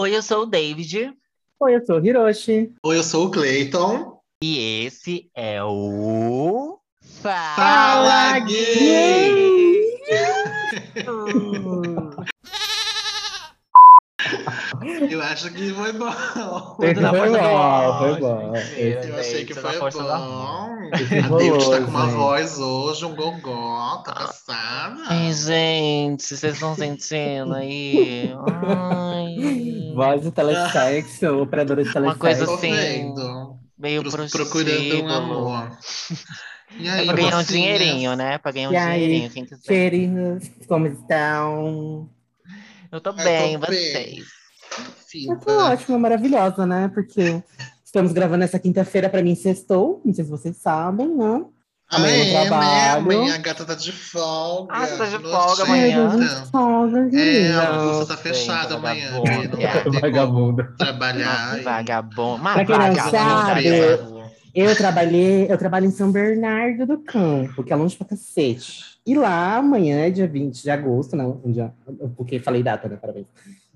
Oi, eu sou o David. Oi, eu sou o Hiroshi. Oi, eu sou o Clayton. E esse é o. Fala Gay! Eu acho que foi bom. Tudo na Foi bom, foi bom. Eu achei que foi bom. A David tá com uma voz hoje, um gogó, tá passada. Ai, gente, vocês estão sentindo aí? Ai. Voz de telesexo, operadora de Uma coisa telesexo. Assim. Meio Pro- procurando um amor. E É aí, pra ganhar um dinheirinho, né? Pra ganhar um E aí, dinheirinho, quem quiser. Queridos, como estão? Eu tô Eu tô bem, bem. Tô Fica. ótima, maravilhosa, né? Porque estamos gravando essa quinta-feira, pra mim, sextou. Não sei se vocês sabem, né? Amanhã eu é, né? trabalho. Amanhã a gata tá de folga. Ah, tá de folga amanhã? Folga, É, a bolsa tá fechada amanhã. vagabunda. né? Vagabunda. trabalhar. e- Vagabundo. Mas Pra quem não vagabundo, sabe. Eu trabalhei, eu trabalho em São Bernardo do Campo, que é longe pra cacete. E lá, amanhã é dia 20 de agosto, não, um dia, porque falei data, né? Parabéns.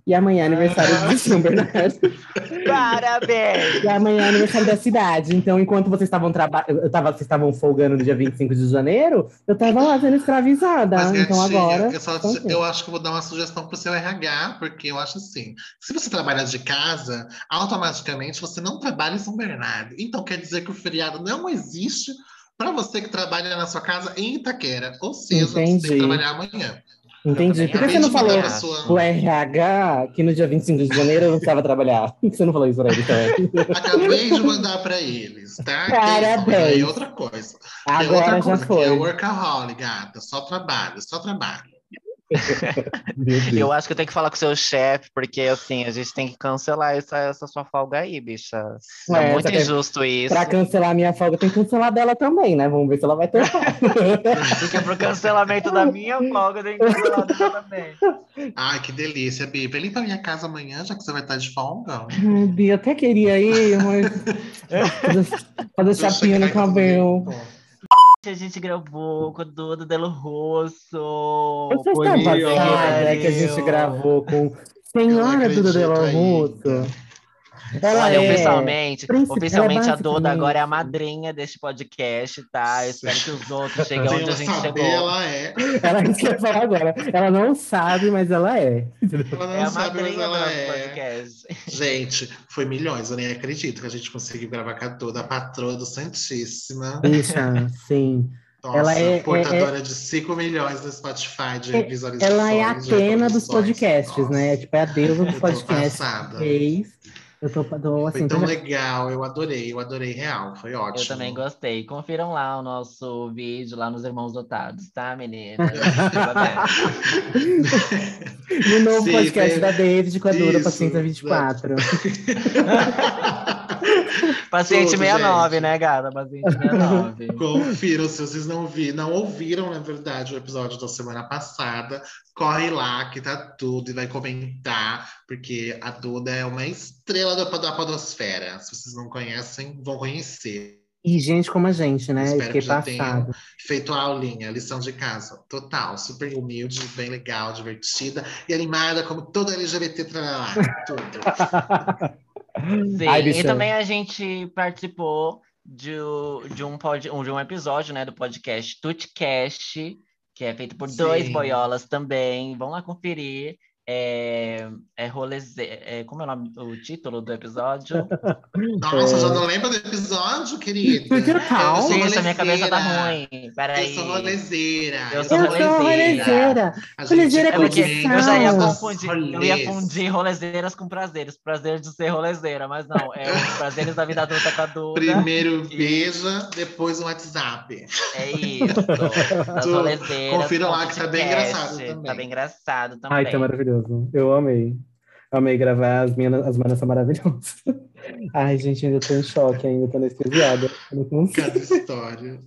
E amanhã é aniversário de São Bernardo. Parabéns! E amanhã é aniversário da cidade. Então, enquanto vocês estavam traba- eu tava, vocês estavam folgando no dia 25 de janeiro, eu tava lá sendo escravizada. Mas, então gatinha, agora. eu, só- então, eu acho que vou dar uma sugestão pro seu RH, porque eu acho assim: se você trabalha de casa, automaticamente você não trabalha em São Bernardo. Então quer dizer que o feriado não existe para você que trabalha na sua casa em Itaquera. Ou seja, você tem Entendi. que trabalhar amanhã. Entendi. Por que você não falou o RH que no dia 25 de janeiro eu não precisava trabalhar? Por que você não falou isso pra ele também? Acabei de mandar para eles, tá? Parabéns. É outra coisa. É Agora outra já coisa, que foi. É workaholic, gata. Só trabalho, só trabalho. Eu acho que eu tenho que falar com o seu chefe, porque assim, a gente tem que cancelar essa, essa sua folga aí, bicha. Ué, é muito que- injusto isso. Pra cancelar a minha folga, tem que cancelar dela também, né? Vamos ver se ela vai ter. Porque pro cancelamento da minha folga, tenho que cancelar dela também. Ai, que delícia, Bi. Vem pra minha casa amanhã, já que você vai estar de folga. Bia, até queria ir, mas. fazer, fazer chapinha no cabelo. A gente gravou com a Duda Delo Rosso. Semana melhor. passada que a gente gravou com Senhora Duda Russo. ainda. Ela Olha, é... oficialmente, príncipe, oficialmente ela é a Duda agora é a madrinha deste podcast, tá? Eu espero que os outros cheguem onde a gente saber, chegou. ela é. Ela é isso que eu ia falar agora. Ela não sabe, mas ela é. Ela não É a sabe, mas ela é. podcast. Gente, foi milhões, eu nem acredito que a gente conseguiu gravar com a Duda, a patroa do Santíssima. Bicha, sim. Nossa, Ela é- portadora de 5 milhões no Spotify de É- visualizações. Ela é a Atena dos podcasts, né? Nossa, Tipo, é a deusa eu dos podcasts. passada. Fez. Eu tô, tô assim, Foi tão tô- legal, eu adorei, eu adorei real, foi ótimo. Eu também gostei. Confiram lá o nosso vídeo lá nos Irmãos Dotados, tá, meninas? E o novo Sim, podcast tem- da David com a Isso, Paciência 24. Paciente Tudo, 69, gente. né, gata? Paciente 69. Confiram, se vocês não viram, não ouviram, na verdade, o episódio da semana passada, corre lá que tá tudo e vai comentar, porque a Duda é uma estrela da, da podosfera. Se vocês não conhecem, vão conhecer. E gente como a gente, né? Espero fiquei que já tenham passado. feito a aulinha, lição de casa. Total, super humilde, bem legal, divertida e animada, como toda LGBT. Tudo. Sim, Ai, e também a gente participou de, de, um, pod, de um episódio né, do podcast Tutcast, que é feito por dois Sim. boiolas também. Vão lá conferir. É, é roleze... é, como é o, nome, o título do episódio? Nossa, É. já não lembra do episódio, querida? Porque Eu tal? sou Gente, a minha cabeça tá ruim. Peraí. Eu sou rolezeira. Eu sou rolezeira. rolezeira. Gente É porque eu já ia confundir, eu ia fundir rolezeiras com prazeres. Prazer de ser rolezeira, mas não. É os prazeres da vida adulta com a Duda. Primeiro E- beija, depois um WhatsApp. É isso. Rolezeiras. confiram lá que tá bem engraçado também. Tá bem engraçado também. Ai, tá maravilhoso. Eu amei. Amei gravar, as minhas as manas são maravilhosas. Ai, gente, ainda tô em choque, ainda tô anestesiada. Cada história.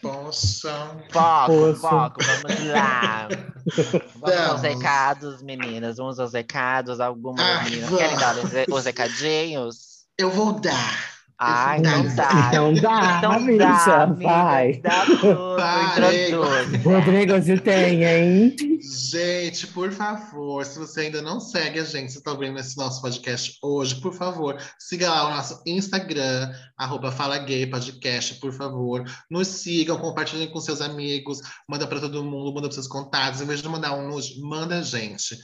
Poxa. Foco, Poxa. foco, vamos lá. Vamos aos recados, meninas. Vamos aos recados. Alguma Ai, menina vamos. querem dar os, os recadinhos? Eu vou dar. Ai, não dá. Não dá, Então amiga. vai. Dá tudo, Parei. introduz. Rodrigo, você tem, hein? Gente, por favor, se você ainda não segue a gente, você está ouvindo esse nosso podcast hoje, por favor, siga lá o nosso Instagram, arroba Fala Gay Podcast, por favor. Nos sigam, compartilhem com seus amigos, manda para todo mundo, manda para seus contatos. Em vez de mandar um nude, manda a gente.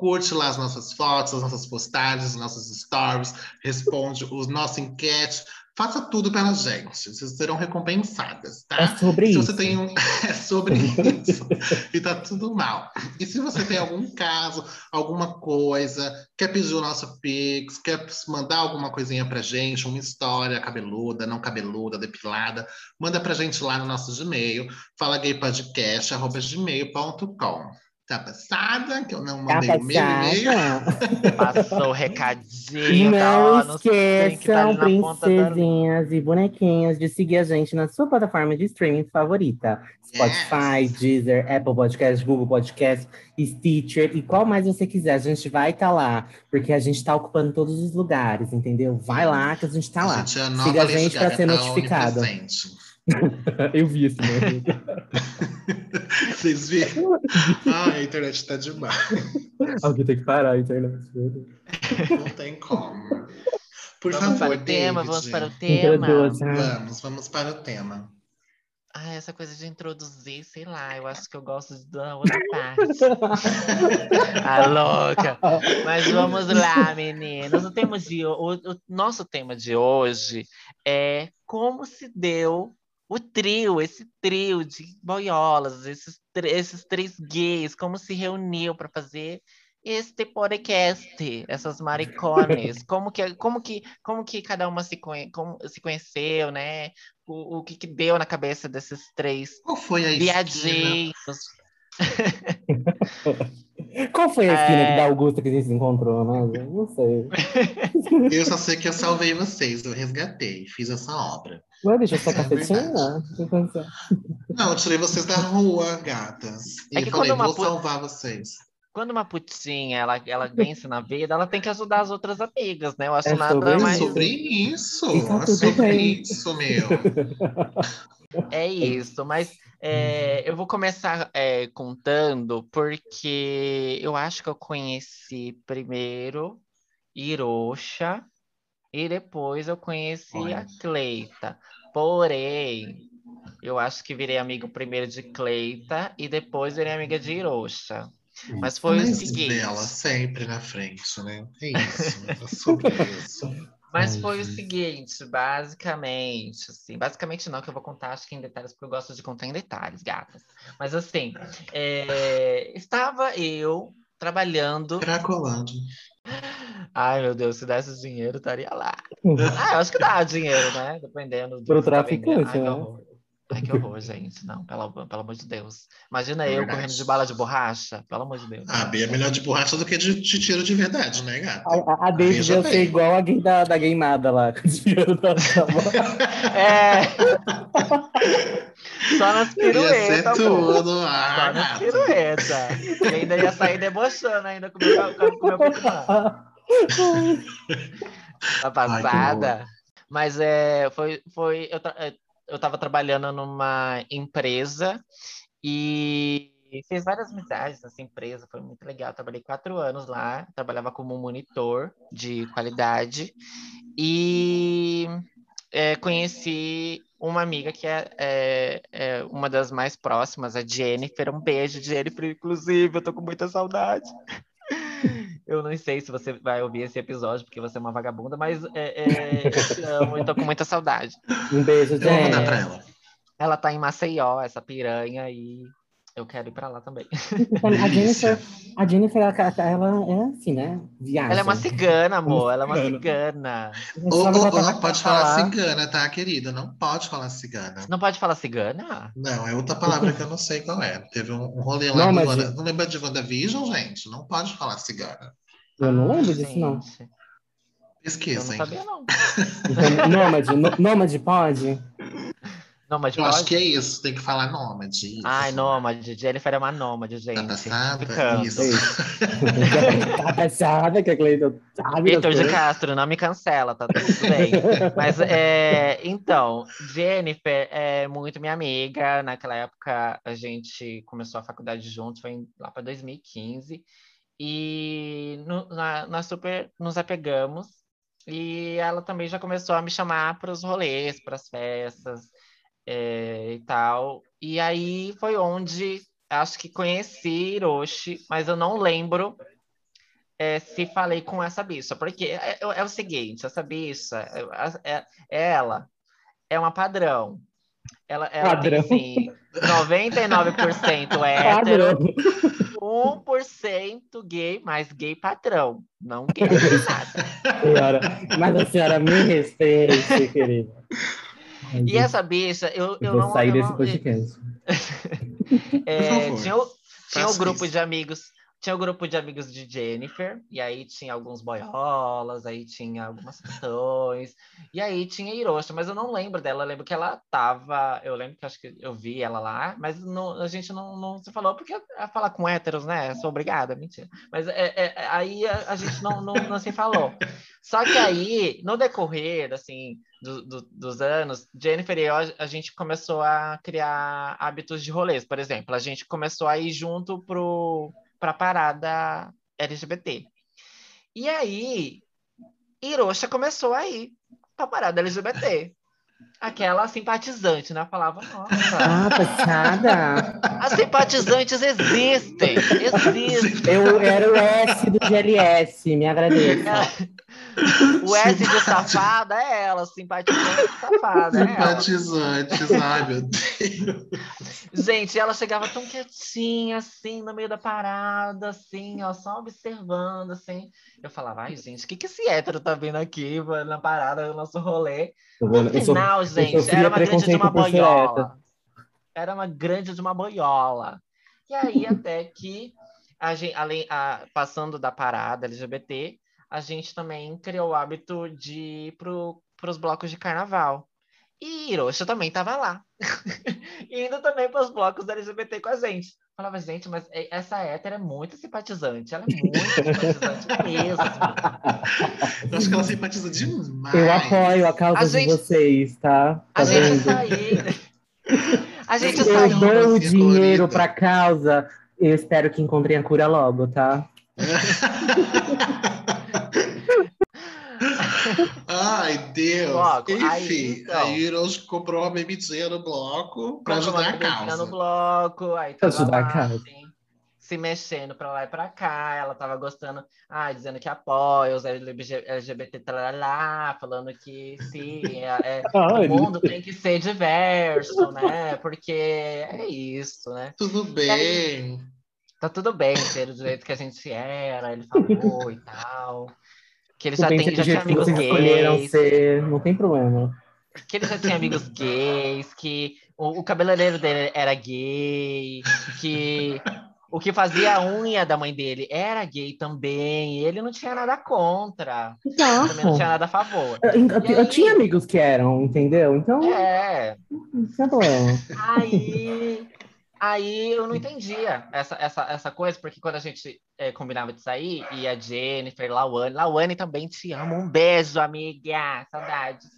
Curte lá as nossas fotos, as nossas postagens, as nossas stories, responde os nossos enquete. Faça tudo pela gente. Vocês serão recompensadas, tá? É sobre se isso. você tem um. É sobre isso. e tá tudo mal. E se você tem algum caso, alguma coisa, quer pedir o nosso Pix, quer mandar alguma coisinha pra gente, uma história cabeluda, não cabeluda, depilada, manda pra gente lá no nosso Gmail, falagaypodcast.gmail.com. Tá passada? Que eu não Tá mandei o meu e-mail. passada? Passou o recadinho, tá, não tá ali esqueçam, na ponta da princesinhas e bonequinhas, de seguir a gente na sua plataforma de streaming favorita. Spotify, Yes. Deezer, Apple Podcast, Google Podcast, Stitcher e qual mais você quiser. A gente vai estar lá, porque a gente está ocupando todos os lugares, entendeu? Vai lá que a gente tá A lá. gente é Siga a gente pra Gaga, ser tá notificado. Eu vi isso, né? Vocês viram? Ah, a internet tá demais. Alguém tem que parar a internet. Não tem como. Por Vamos favor, para o tema, David. vamos para o tema. Introduza. Vamos, vamos para o tema. Ah, essa coisa de introduzir, sei lá, eu acho que eu gosto de da outra parte. ah, louca. Mas vamos lá, meninas. O, tema de, o, o nosso tema de hoje é como se deu o trio, esse trio de boiolas, esses, esses três gays, como se reuniu para fazer este podcast, essas maricones, como que, como que, como que cada uma se, conhe, como, se conheceu, né? O, o que, que deu na cabeça desses três Qual foi a viadinhos. Qual foi a esquina É. da Augusta que a gente se encontrou, né? Eu Não sei. Eu só sei que eu salvei vocês, eu resgatei, fiz essa obra. Ué, deixa eu só É. Não, eu tirei vocês da rua, gatas. E É que falei, vou pu- salvar vocês. Quando uma putinha ela, ela vence na vida, ela tem que ajudar as outras amigas, né? Eu acho É nada sobre É mais. sobre isso, E tá é sobre bem. isso, meu. É isso, mas é, eu vou começar é, contando porque eu acho que eu conheci primeiro Hiroxa e depois eu conheci Olha. a Cleita. Porém, eu acho que virei amigo primeiro de Cleita e depois virei amiga de Hiroxa. Mas foi o Mas seguinte. dela sempre na frente, né? É isso, é sobre isso. Mas Ai, foi o seguinte, basicamente, assim, basicamente não, que eu vou contar acho que em detalhes, porque eu gosto de contar em detalhes, gatas. Mas assim, é, estava eu trabalhando. Cracolândia. Ai, meu Deus, se desse dinheiro, estaria lá. Ah, eu acho que dá dinheiro, né? Dependendo do Pro tá traficante, Ai, que né? horror. Ai, que horror, gente. Não, pelo, pelo amor de Deus. Imagina eu Verdade. correndo de bala de borracha, pelo amor de Deus. Ah, bem é melhor de borracha do que de, de tiro de verdade, né, gata? A, a, a Daisy Veja ia ser igual a gay da, da gameada lá, com o dinheiro da da- É. Só nas Ia ser piruetas, tudo. Só nas piruetas. E ainda ia sair debochando ainda com o meu, com meu a passada. Mas é, foi, foi eu, é, eu tava trabalhando numa empresa e fiz várias amizades nessa empresa, foi muito legal. Trabalhei quatro anos lá, trabalhava como monitor de qualidade e é, conheci uma amiga que é, é- é uma das mais próximas, a Jennifer. Um beijo, Jennifer, inclusive, eu tô com muita saudade. Eu não sei se você vai ouvir esse episódio, porque você é uma vagabunda, mas é, é, eu te amo e tô com muita saudade. Um beijo, Eu vou mandar pra ela. Ela tá em Maceió, essa piranha, e eu quero ir pra lá também. A Jennifer, a Jennifer ela, ela é assim, né? Viagem. Ela é uma cigana, amor, ela é uma cigana. ou na não pode falar lá. cigana, tá, querida? Não pode falar cigana. Não pode falar cigana? Não, é outra palavra que eu não sei qual é. Teve um, um rolê lá Não, no mas- Wanda- Não lembra de WandaVision, gente? Não pode falar cigana. Eu não lembro disso, não. gente, Eu não sabia, não. Então, nômade, nô- nômade pode? Nômade Eu acho que é isso, tem que falar nômade. isso. Ai, nômade. Jennifer é uma nômade, gente. Tá passada? Ficando. Isso. Tá passada que a Cleiton sabe Vitor de. Castro, não me cancela, tá tudo bem. Mas, é, então, Jennifer é muito minha amiga. Naquela época, a gente começou a faculdade juntos, foi lá para 2015. E no- na- nós super nos apegamos. E ela também já começou a me chamar para os rolês, para as festas é, e tal. E aí foi onde acho que conheci Hiroshi, mas eu não lembro é, se falei com essa bicha, porque é, é- é o seguinte, essa bicha, é, é- ela é uma padrão. Ela, ela Padrão. tem, assim, 99% Padrão. hétero, 1% gay, mas gay padrão, não gay nada. Senhora, mas a senhora me respeite, querida. E essa bicha, eu, eu Eu vou não... sair eu desse não- podcast. É, tinha o, tinha o grupo isso. de amigos, tinha o grupo de amigos de Jennifer, e aí tinha alguns boiolas, aí tinha algumas questões, e aí tinha Hiroshi, mas eu não lembro dela, eu lembro que ela tava, eu lembro que acho que eu vi ela lá, mas não- a gente não, não se falou, porque é falar com héteros, né? Sou obrigada, mentira. Mas é, é- é- aí a, a gente não, não, não se falou. Só que aí, no decorrer, assim, do- do- dos anos, Jennifer e eu, a, a gente começou a criar hábitos de rolês, por exemplo. A gente começou a ir junto pro, pra parada LGBT. E aí, Hiroshi começou a ir pra parada LGBT. Aquela simpatizante, né? Eu falava, nossa, Ah, passada. as simpatizantes existem, existem. Eu era o S do GLS, me agradeça. O S de safada é ela, simpatizante safada é ela. Simpatizantes, ai meu Deus. Gente, ela chegava tão quietinha, assim, no meio da parada, assim, ó, só observando, assim. Eu falava, ai, gente, o que que esse hétero tá vindo aqui na parada do nosso rolê? No sou- final, gente, era uma grande de uma boiola. Era uma grande de uma boiola. E aí, até que, a gente, além, a, passando da parada LGBT, a gente também criou o hábito de ir pro, pros blocos de carnaval. E Hiroshi também tava lá. Indo também para os blocos LGBT com a gente. Falava, gente, mas essa hétera é muito simpatizante. Ela é muito simpatizante mesmo. Eu acho que ela simpatiza demais. Eu apoio a causa A de gente- vocês, tá? Tá A gente vendo? saiu. A gente Eu Eu saiu. dou o dinheiro pra causa. Eu espero que encontrem a cura logo, tá? Ai, Deus. Bloco. Aí, Enfim, então. aí comprou uma bebidinha no bloco uma ajudar a causa. no bloco, aí Pra tava ajudar a lá, causa. assim, se mexendo pra lá e pra cá, ela tava gostando, ah, dizendo que apoia os LG LGBT, tralala, falando que sim, é, é, o mundo tem que ser diverso, né? Porque é isso, né? Tudo bem. Tá tudo bem ser do jeito que a gente era, ele falou e tal. Que ele já, tem, já tinha que amigos escolheram gays. ser, não tem problema. que ele já tinha amigos gays, que o, o cabeleireiro dele era gay, que o que fazia a unha da mãe dele era gay também, e ele não tinha nada contra, também não tinha nada a favor. Eu, eu- E eu aí? tinha amigos que eram, entendeu? Então, É, não tinha problema. aí, aí eu não entendia essa, essa, essa coisa, porque quando a gente é, combinava de sair, e a Jennifer, Lawane, Lawane também te amo, um beijo, amiga, saudades.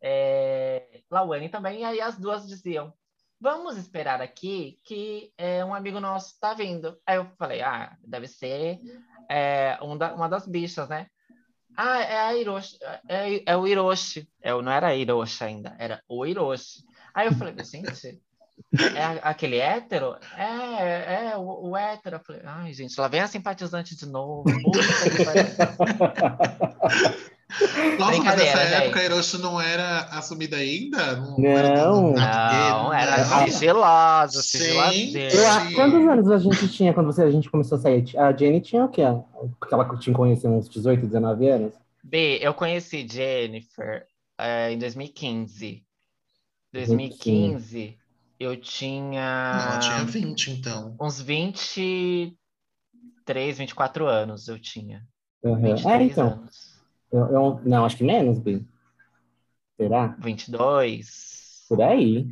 É, Lawane também, e aí as duas diziam, vamos esperar aqui que é, um amigo nosso tá vindo. Aí eu falei, ah, deve ser é, um da- uma das bichas, né? Ah, é a Hiroshi, é, é o Hiroshi. Eu não era Hiroshi ainda, era o Hiroshi. Aí eu falei, gente, é aquele hétero? É, é, o, o hétero. Eu falei, ai, gente, lá vem a simpatizante de novo. Nossa, mas nessa época a Hiroshi não era assumida ainda? Não, Não. era Não, era Não. sigilosa, Sim. sigiladeira. Eu, a- quantos anos a gente tinha quando você- a gente começou a sair? A Jenny tinha o quê? Porque ela tinha conhecido uns 18, 19 anos? B, eu conheci Jennifer eh, em 2015. 2015, eu tinha, Não, ela tinha 20, então. uns 23, 24 anos eu tinha. Uhum. 23 É, então. anos. Eu, eu- não, acho que menos, Bi. Será? 22. Por aí.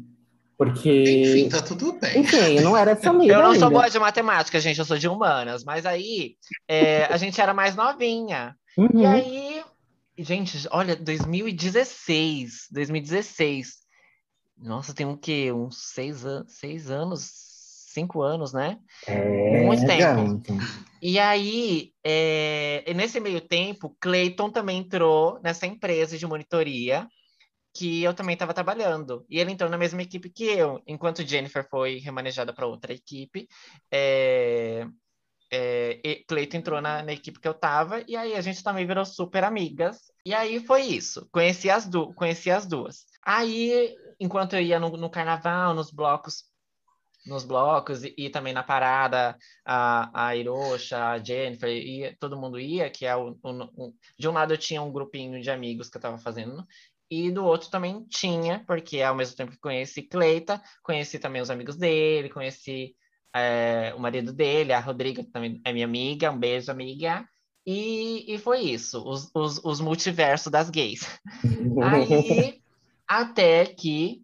Porque. Enfim, tá tudo bem. Enfim, eu não era família. Eu não sou boa de matemática, gente, eu sou de humanas. Mas aí, é, a gente era mais novinha. E Uhum. aí, gente, olha, 2016, 2016. Nossa, tem um quê? Uns seis, an seis anos, cinco anos, né? É, muito tempo. E aí, é, e nesse meio tempo, Clayton também entrou nessa empresa de monitoria que eu também estava trabalhando. E ele entrou na mesma equipe que eu, enquanto Jennifer foi remanejada para outra equipe. É, é, e Cleiton entrou na, na equipe que eu tava, e aí a gente também virou super amigas. E aí foi isso. Conheci as, du conheci as duas. Aí, enquanto eu ia no, no carnaval, nos blocos, nos blocos e, e também na parada, a, a Hiroshi, a Jennifer, ia, todo mundo ia, que é o, o, o- de um lado eu tinha um grupinho de amigos que eu tava fazendo, e do outro também tinha, porque ao mesmo tempo que conheci Cleita, conheci também os amigos dele, conheci é, o marido dele, a Rodriga, que também é minha amiga, um beijo, amiga. E, e foi isso, os, os, os multiversos das gays. Aí, até que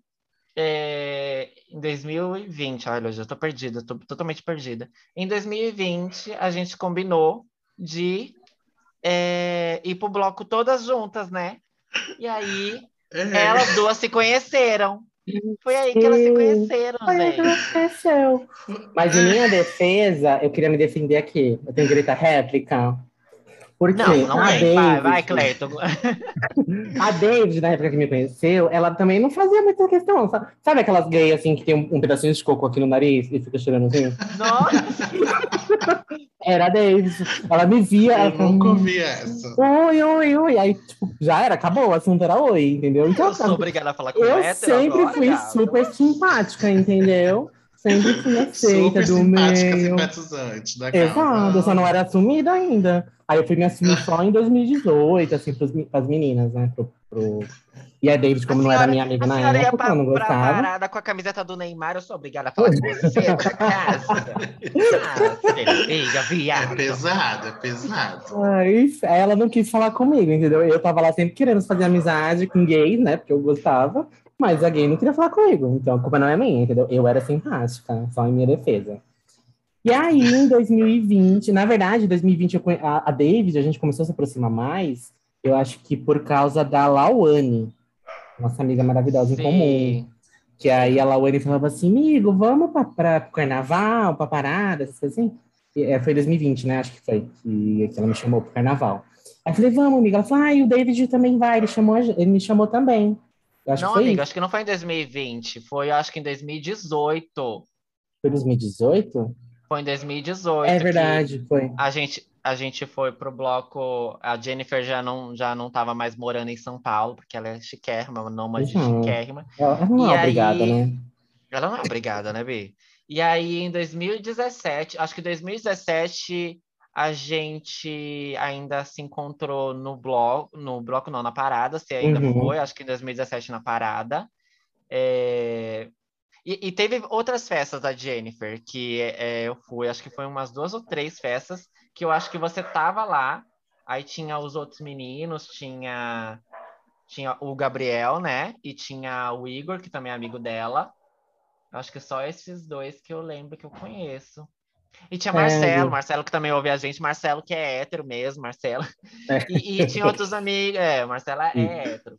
é, em 2020, olha, eu já tô perdida, tô totalmente perdida. Em 2020, a gente combinou de é, ir pro bloco todas juntas, né? E aí, É. elas duas se conheceram. Foi aí que elas se conheceram, Foi aí que gente. aconteceu. Mas em minha defesa, eu queria me defender aqui. Eu tenho direito à réplica. Porque Não, não a tem. Vai, vai, David, Cleiton. a David, na época que me conheceu, ela também não fazia muita questão. Sabe, sabe aquelas gays assim que tem um, um pedacinho de coco aqui no nariz e fica cheirando assim? Nossa, Era a David. Ela me via, ela Eu falava, nunca "Hum, ouvi essa. Oi, oi, oi. Aí, tipo, já era, acabou, o assunto era oi, entendeu? Então, eu sou obrigada a falar com eu hétero sempre agora, fui gata. super simpática, entendeu? Sempre fui aceita Super do simpática, meio. simpatizante da Exato, causa. eu só não era assumida ainda. Aí eu fui me assumir só em 2018, assim, pras, mi- pras meninas, né? Pro, pro- E a David, como A não era senhora- minha amiga na senhora ia época, pra, eu não gostava. parada com a camiseta do Neymar, eu sou obrigada a falar com você por casa. Ah, filha, É viado. pesado, é pesado. Mas ela não quis falar comigo, entendeu? Eu tava lá sempre querendo fazer amizade com gays, né? Porque eu gostava. Mas a gay não queria falar comigo. Então a culpa não é minha, entendeu? Eu era simpática, só em minha defesa. E aí, em 2020, na verdade, em 2020, eu conhe- a, a David, a gente começou a se aproximar mais, eu acho que por causa da Lauane, nossa amiga maravilhosa em comum. Sim. Que aí a Lauane falava assim, amigo, vamos pra pro carnaval, pra parada, essas coisas assim. E, é, foi 2020, né? Acho que foi, que, que ela me chamou pro carnaval. Aí eu falei, vamos, amiga. Ela falou, ah, e o David também vai, ele, chamou, ele me chamou também. Eu acho Não, que foi amiga, isso. acho que não foi em 2020, foi acho que em 2018. Foi 2018? Foi em 2018. É verdade, foi. A gente, a gente foi pro bloco. A Jennifer já não, já não tava mais morando em São Paulo, porque ela é chiquérrima, uma nômade Uhum. chiquérrima. Ela não E é obrigada, aí- né? Ela não é obrigada, né, Bi? E aí, em 2017, acho que em 2017 a gente ainda se encontrou no bloco, no bloco não, na parada, se ainda Uhum. foi, acho que em 2017 na parada. É, E, e teve outras festas da Jennifer, que é, eu fui, acho que foi umas duas ou três festas, que eu acho que você tava lá, aí tinha os outros meninos, tinha, tinha o Gabriel, né? E tinha o Igor, que também é amigo dela. Acho que só esses dois que eu lembro que eu conheço. E tinha É, Marcelo, viu? Marcelo que também ouve a gente, Marcelo que é hétero mesmo, Marcelo. É. E, e tinha outros amigos, é, Marcelo é hétero.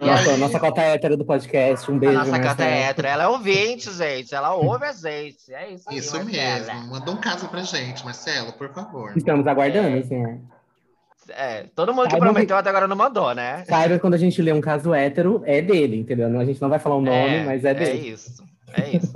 Nossa, aí- nossa cota hétero do podcast. Um a beijo, nossa canta Marcelo. é hétero, ela é ouvinte, gente, ela ouve a gente, é isso aí, Isso Marcela. mesmo. Manda um caso pra gente, Marcelo, por favor. Estamos aguardando, É. senhor. É, todo mundo que Saibam prometeu até agora não mandou, né? Saiba quando a gente lê um caso hétero, é dele, entendeu? A gente não vai falar o nome, mas é É dele. isso, é isso.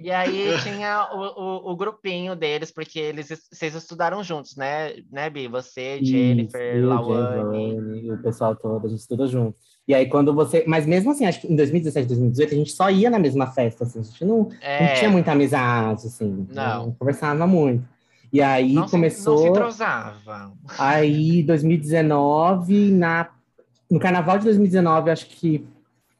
E aí tinha o, o, o grupinho deles, porque eles vocês estudaram juntos, né, né, Bi? Você, Jennifer, Isso, Lawane. Giovanni, o pessoal todo, a gente estuda junto. E aí, quando você. Mas mesmo assim, acho que em 2017, 2018, a gente só ia na mesma festa, assim, a gente não, não É, tinha muita amizade, assim. Não. conversava muito. E aí não, se, não se começou. entrosava. Aí, 2019, na, no carnaval de 2019, acho que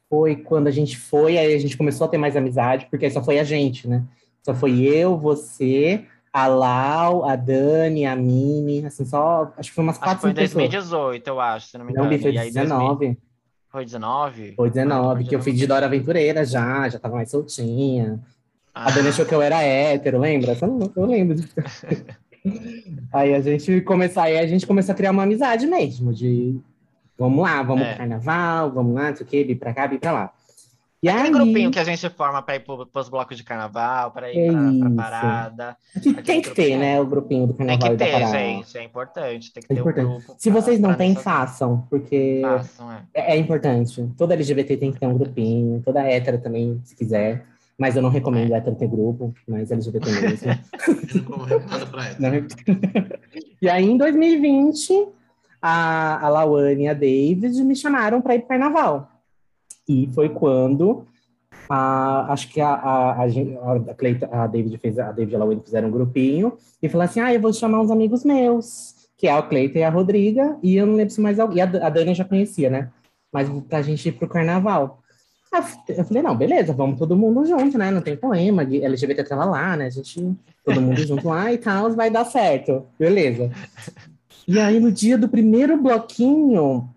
foi quando a gente foi, aí a gente começou a ter mais amizade, porque aí só foi a gente, né? Só foi eu, você, a Lau, a Dani, a Mini, assim, só. Acho que foi umas quatro, foi em cinco pessoas. 2018, eu acho, se não me Não, engano. Bi, foi E aí, 2000 19. Foi 19? Foi Ah, 19, foi que eu fui de Dora Aventureira já, já tava mais soltinha. A Dani achou que eu era hétero, lembra? Não- Eu lembro. aí a gente começou, aí a gente começou a criar uma amizade mesmo, de vamos lá, vamos É. pro carnaval, vamos lá, não sei o quê, vir pra cá, vir pra lá. E Aquele aí, grupinho que a gente forma para ir pro, pros blocos de carnaval, para ir É pra isso. parada. que tem que ter, né, o grupinho do Tem carnaval que e da ter, parada. gente. É importante. Tem que É ter importante. um grupo. Se pra- vocês não têm, façam, porque Façam, é. é, é importante. Toda LGBT tem que ter um grupinho, toda hétero também, se quiser. Mas eu não recomendo É. hétero ter grupo, mas LGBT mesmo. Não como nada pra. Não. e aí, em 2020, a, a Lawane e a David me chamaram para ir para carnaval. E foi quando a, acho que a, a, a, a, Cleita- a David fez a David e a Lawane fizeram um grupinho e falou assim: ah, eu vou chamar uns amigos meus, que é o Cleiton e a Rodriga, e eu não lembro se mais alguém. E a, a Dani já conhecia, né? Mas pra gente ir pro carnaval. Eu falei, não, beleza, vamos todo mundo junto, né? Não tem problema. LGBT tava lá, né? A gente, todo mundo junto lá e tal, vai dar certo. Beleza. E aí, no dia do primeiro bloquinho,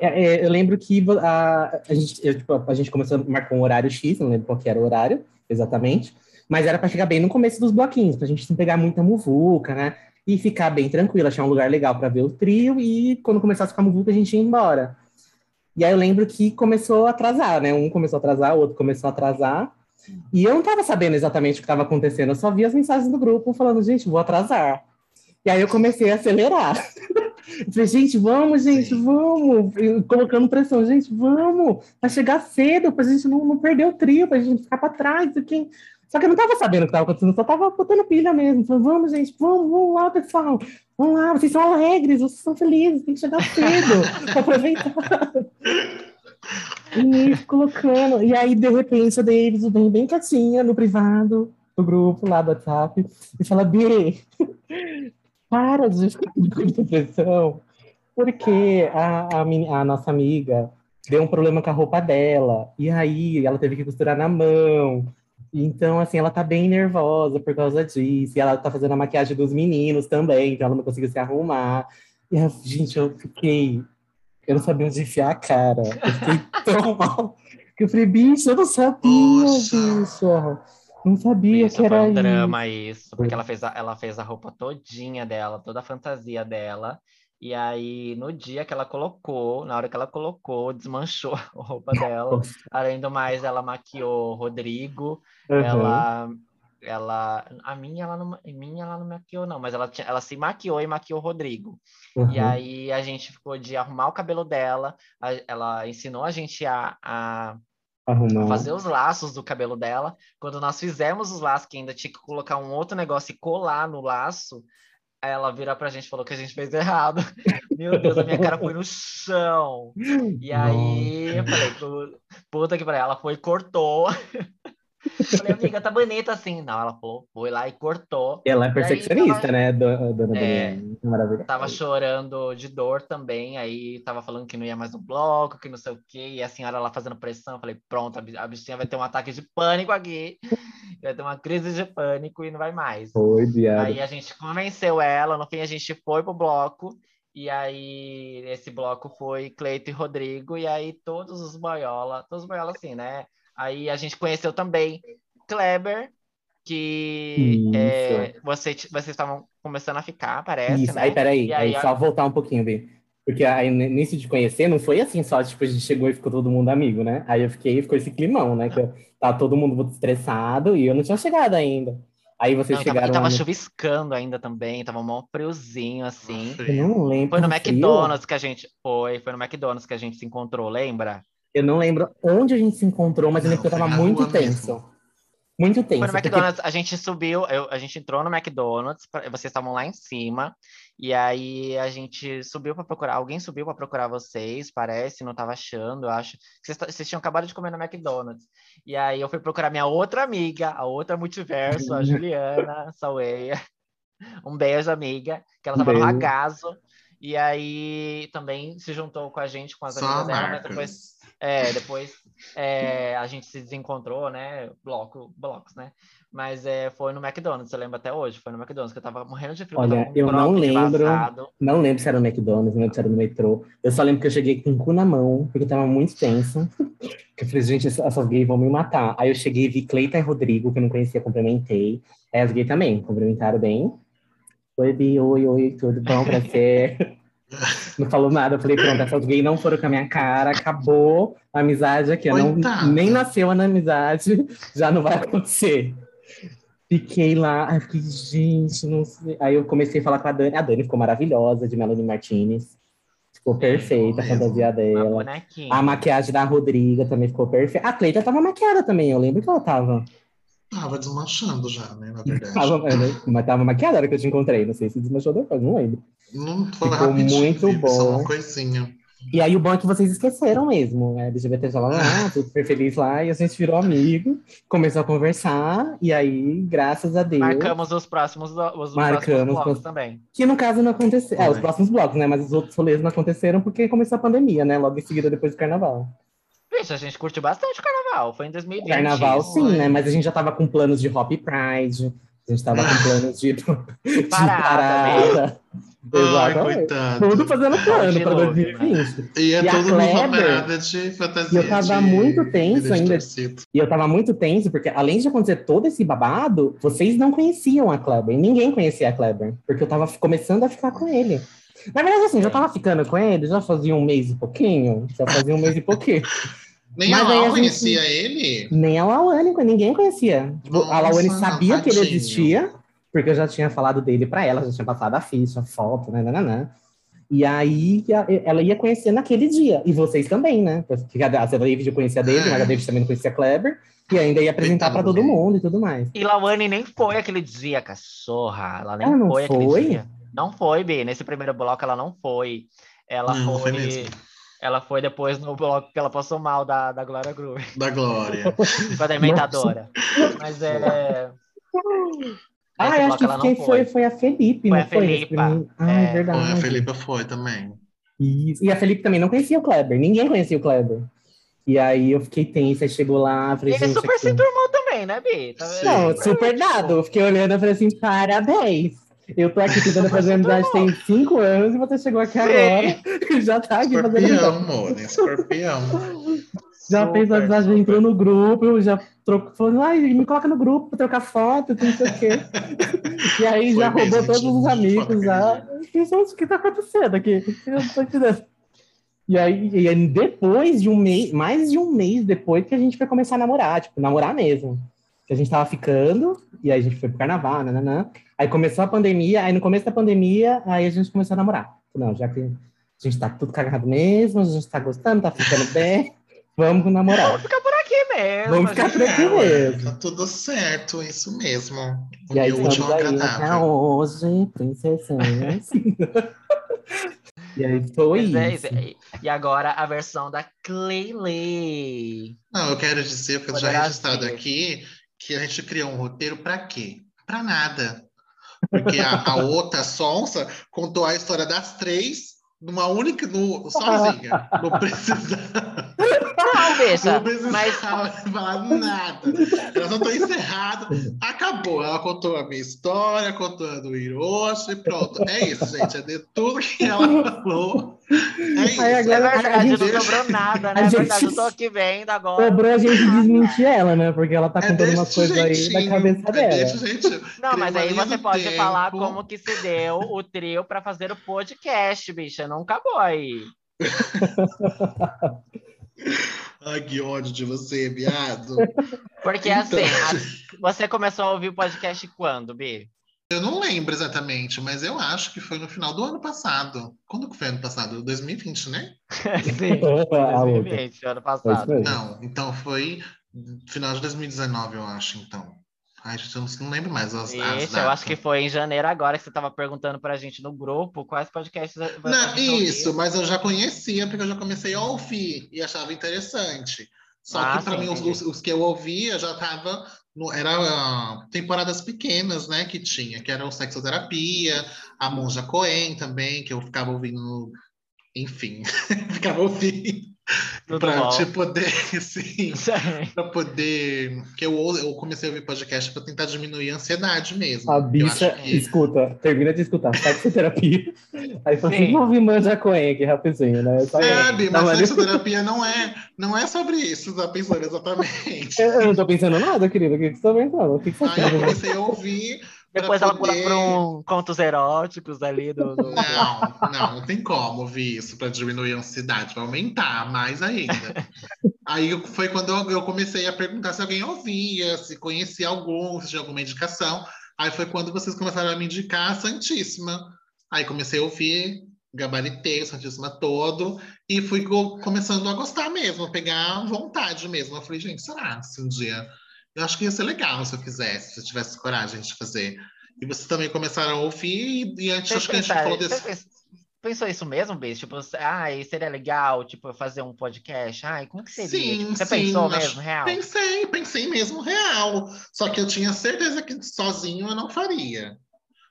é, é, eu lembro que a, a, gente, eu, tipo, a gente começou a marcar um horário X, não lembro qual que era o horário exatamente, mas era para chegar bem no começo dos bloquinhos, pra gente não pegar muita muvuca, né? E ficar bem tranquilo, achar um lugar legal para ver o trio e quando começasse a ficar muvuca, a gente ia embora. E aí eu lembro que começou a atrasar, né? Um começou a atrasar, o outro começou a atrasar. E eu não tava sabendo exatamente o que estava acontecendo, eu só vi as mensagens do grupo falando, gente, vou atrasar. E aí eu comecei a acelerar. Eu falei, gente, vamos, gente, Sim. vamos. Eu colocando pressão, gente, vamos. Vai chegar cedo pra gente não, não perder o trio, pra gente ficar pra trás. Aqui. Só que eu não tava sabendo o que tava acontecendo, só tava botando pilha mesmo. Falei, vamos, gente, vamos, vamos lá, pessoal. Vamos lá, vocês são alegres, vocês são felizes, tem que chegar cedo pra aproveitar. E colocando. E aí, de repente, a Davis vem bem quietinha no privado do grupo lá do WhatsApp e fala: B, para de ficar com muita pressão, porque a, a, a nossa amiga deu um problema com a roupa dela, e aí ela teve que costurar na mão. Então, assim, ela tá bem nervosa por causa disso, e ela tá fazendo a maquiagem dos meninos também, então ela não conseguiu se arrumar. E, aí, gente, eu fiquei. Eu não sabia onde enfiar a cara. Eu fiquei tão mal. Que eu falei, bicho, eu não sabia, Poxa. bicho. Não sabia Isso que era foi um drama isso, porque ela fez, a, ela fez a roupa todinha dela, toda a fantasia dela. E aí, no dia que ela colocou, na hora que ela colocou, desmanchou a roupa dela. Nossa. Além do mais, ela maquiou o Rodrigo, Uhum. ela ela a minha ela não, a minha ela não maquiou não, mas ela tinha, ela se maquiou e maquiou o Rodrigo. Uhum. E aí a gente ficou de arrumar o cabelo dela, a- ela ensinou a gente a, a Fazer os laços do cabelo dela. Quando nós fizemos os laços, que ainda tinha que colocar um outro negócio e colar no laço, ela vira pra gente e falou que a gente fez errado. Meu Deus, a minha cara foi no chão. E aí eu falei, "Pu- puta que pariu, ela foi e cortou. Falei, amiga, tá bonita assim. Não, ela falou, foi lá e cortou. Ela é perfeccionista, tava- né, do- dona É. Daniela? Maravilhosa. Tava chorando de dor também, aí tava falando que não ia mais no bloco, que não sei o quê, e a senhora lá fazendo pressão. Eu falei, pronto, a bi- a bichinha vai ter um ataque de pânico aqui, vai ter uma crise de pânico e não vai mais. Foi, viado. Aí a gente convenceu ela, no fim a gente foi pro bloco, e aí esse bloco foi Cleito e Rodrigo, e aí todos os boiola, todos os boiola assim, né? Aí a gente conheceu também Kleber, que é, você, vocês estavam começando a ficar, parece, Isso, né? aí peraí, E aí, aí, só voltar um pouquinho, Bê. Porque aí, n- nisso de conhecer, não foi assim só, tipo, a gente chegou e ficou todo mundo amigo, né? Aí eu fiquei, ficou esse climão, né? Que tava todo mundo muito estressado e eu não tinha chegado ainda. Aí vocês Não, tava, chegaram tava lá no... chuviscando ainda também, tava um friozinho assim. Eu não lembro. Foi no frio. McDonald's que a gente foi, foi no McDonald's que a gente se encontrou, lembra? Eu não lembro onde a gente se encontrou, mas eu lembro que eu tava muito tenso. mesmo. Muito tenso. Foi no porque- McDonald's, a gente subiu, eu- a gente entrou no McDonald's, vocês estavam lá em cima, e aí a gente subiu para procurar, alguém subiu para procurar vocês, parece, não tava achando, eu acho. Vocês, vocês tinham acabado de comer no McDonald's. E aí eu fui procurar minha outra amiga, a outra multiverso, a Juliana Saueia. Um beijo, amiga, que ela Um tava no beijo. ragazo. E aí também se juntou com a gente, com as Só amigas dela, mas depois É, depois é, a gente se desencontrou, né? Bloco, blocos, né? Mas é, foi no McDonald's, eu lembro até hoje. Foi no McDonald's, que eu tava morrendo de frio. Olha, eu não lembro. vazado. Não lembro se era no McDonald's, não lembro se era no metrô. Eu só lembro que eu cheguei com o cu na mão, porque eu tava muito tenso. Que eu falei, gente, essas gays vão me matar. Aí eu cheguei, vi Cleiton e Rodrigo, que eu não conhecia, cumprimentei. Aí as gays também, cumprimentaram bem. Oi, Bi, oi, oi, tudo bom pra você? Não falou nada, eu falei, pronto, essas gays não foram com a minha cara, acabou a amizade aqui. Não, nem nasceu a amizade, já não vai acontecer. Fiquei lá, ai, fiquei, gente, não sei. Aí eu comecei a falar com a Dani. A Dani ficou maravilhosa, de Melanie Martinez. Ficou perfeita a fantasia dela. A maquiagem da Rodriga também ficou perfeita. A Cleita tava maquiada também, eu lembro que ela tava. Tava desmanchando já, né? Na verdade. tava mas tava maquiada na hora que eu te encontrei. Não sei se desmanchou depois, não lembro. Não foi Ficou muito viu? Só bom. uma coisinha. E aí o bom é que vocês esqueceram mesmo. Né? LGBT tava lá, tudo super feliz lá, e a gente virou amigo, começou a conversar, e aí, graças a Deus. Marcamos os próximos, os Marcamos próximos blocos os- também. Que no caso não aconteceu. É, Foi. os próximos blocos, né? Mas os outros rolês não aconteceram porque começou a pandemia, né? Logo em seguida, depois do carnaval. Vixe, a gente curtiu bastante o carnaval. Foi em 2020. Carnaval, isso. sim, foi. né? Mas a gente já tava com planos de Hop Pride, a gente tava com planos de, de Parada. Ai. Tudo fazendo plano novo, 2020. E é E numa Kleber- parada de fantasia. E eu tava de muito tenso ainda. E eu tava muito tenso, porque além de acontecer todo esse babado, vocês não conheciam a Kleber. Ninguém conhecia a Kleber. Porque eu tava começando a ficar com ele. Na verdade, assim, já tava ficando com ele, já fazia um mês e pouquinho. Já fazia um mês e pouquinho. Nem Mas a gente- conhecia ele. Nem a Lawane, ninguém conhecia. Tipo, a Nossa, Lawane sabia que ele existia, porque eu já tinha falado dele pra ela, já tinha passado a ficha, a foto, né, nananã. E aí ela ia conhecer naquele dia. E vocês também, né? Porque a David conhecia dele, mas a David também não conhecia a Kleber. E ainda ia apresentar pra Coitado todo mundo e tudo mais. E Lawane nem foi aquele dia, cachorra. Ela nem Ela não foi, foi? aquele dia. Não foi, Bi. Nesse primeiro bloco ela não foi. Ela Não, foi. foi mesmo. Ela foi depois no bloco que ela passou mal da, da Glória Groove, Da Glória. com a dementadora. Mas é. Ah, eu acho que quem foi foi a Felipe, Foi não a foi? Felipa. Ah, É. é verdade. A Felipe foi também. Isso. E a Felipe também não conhecia o Kleber. Ninguém conhecia o Kleber. E aí eu fiquei tensa, aí chegou lá, E falei, ele gente, super aqui- se turmou também, né, Bi? Tá? Não, super dado. Eu fiquei olhando e falei assim, parabéns. Eu tô aqui tentando fazer amizade tem cinco anos e você chegou aqui Sim. agora e já tá aqui fazendo Escorpião, amizade. amor. né? Escorpião. Já fez Super, amizade, super. entrou no grupo, já trocou, falou, ai, me coloca no grupo pra trocar foto, não sei o quê. E aí Foi já mesmo, roubou todos os amigos, já. Gente, o que tá acontecendo aqui? Eu não tô entendendo. E aí, e aí, depois de um mês, mais de um mês depois que a gente foi começar a namorar, tipo, namorar mesmo. Que a gente tava ficando, e aí a gente foi pro carnaval, nananã. Aí começou a pandemia, aí no começo da pandemia, aí a gente começou a namorar. Não, já que a gente tá tudo cagado mesmo, a gente tá gostando, tá ficando bem, vamos namorar. Vamos ficar por aqui mesmo. Vamos ficar por aqui É, mesmo. Tá tudo certo, isso mesmo. E aí estamos aí até agradável. hoje, princessinhas. e aí foi é, isso. E agora a versão da Cleile. Não, eu quero dizer, porque já registrado aqui, que a gente criou um roteiro pra quê? Pra nada. Porque a, a outra sonsa contou a história das três numa única, no, sozinha. Não Não, não precisava mas falar nada. Ela só tá encerrada. Acabou. Ela contou a minha história, contou a do Hiroshi, pronto. É isso, gente. É de tudo que ela falou. É isso. Aí é agora a verdade, não gente- sobrou nada, né? a É gente- verdade, eu tô aqui vendo agora. Sobrou a gente desmentir ela, né? Porque ela tá É contando umas desse coisas aí da cabeça é dela. desse jeitinho. Não, mas aí uma você pode falar tempo. como que se deu o trio para fazer o podcast, bicha. Não acabou aí. Ai, que ódio de você, viado. Porque Então. assim, a- você começou a ouvir o podcast quando, Bi? Eu não lembro exatamente, mas eu acho que foi no final do ano passado. Quando que foi ano passado? 2020, né? Sim. A outra. 2020, ano passado. Não, então foi final de 2019, eu acho, então. Gente, eu não, lembro mais as, as Isso, eu acho que foi em janeiro agora que você estava perguntando pra gente no grupo quais podcasts a- a Não, isso, mas eu já conhecia, porque eu já comecei a ouvir e achava interessante. Só Ah, que para mim, os, os- que eu ouvia já tava. No, era ah, temporadas pequenas, né, que tinha, que era o Sexoterapia, a Monja Coen também, que eu ficava ouvindo, enfim, ficava ouvindo. Para te poder, sim, para poder. Que eu, eu comecei a ouvir podcast para tentar diminuir a ansiedade mesmo. A bicha, que... escuta, termina de escutar, sexoterapia. Aí fala assim, vou ouvir Manja Coen aqui rapidinho, né? Sabe, mas sexoterapia não é, não é sobre isso, tá pensando exatamente. Eu, eu não tô pensando nada, querida. O que você tá pensando? O que você Aí eu comecei a ouvir depois ela poder... pula para um contos eróticos ali do, do... Não, não, não tem como ouvir isso para diminuir a ansiedade, para aumentar mais ainda. Aí foi quando eu comecei a perguntar se alguém ouvia, se conhecia algum, se tinha alguma indicação. Aí foi quando vocês começaram a me indicar a Santíssima. Aí comecei a ouvir, gabaritei o Santíssima todo e fui começando a gostar mesmo, a pegar vontade mesmo. Eu falei, gente, será se um dia eu acho que ia ser legal se eu fizesse, se eu tivesse coragem de fazer. E vocês também começaram a ouvir, e antes acho que a gente falou desse. Pensou isso mesmo, Beijo? Tipo, ah, seria legal, tipo, fazer um podcast? Ai, como que seria? Sim, tipo, você sim, pensou mesmo, real? Pensei, pensei mesmo real. Só que eu tinha certeza que sozinho eu não faria.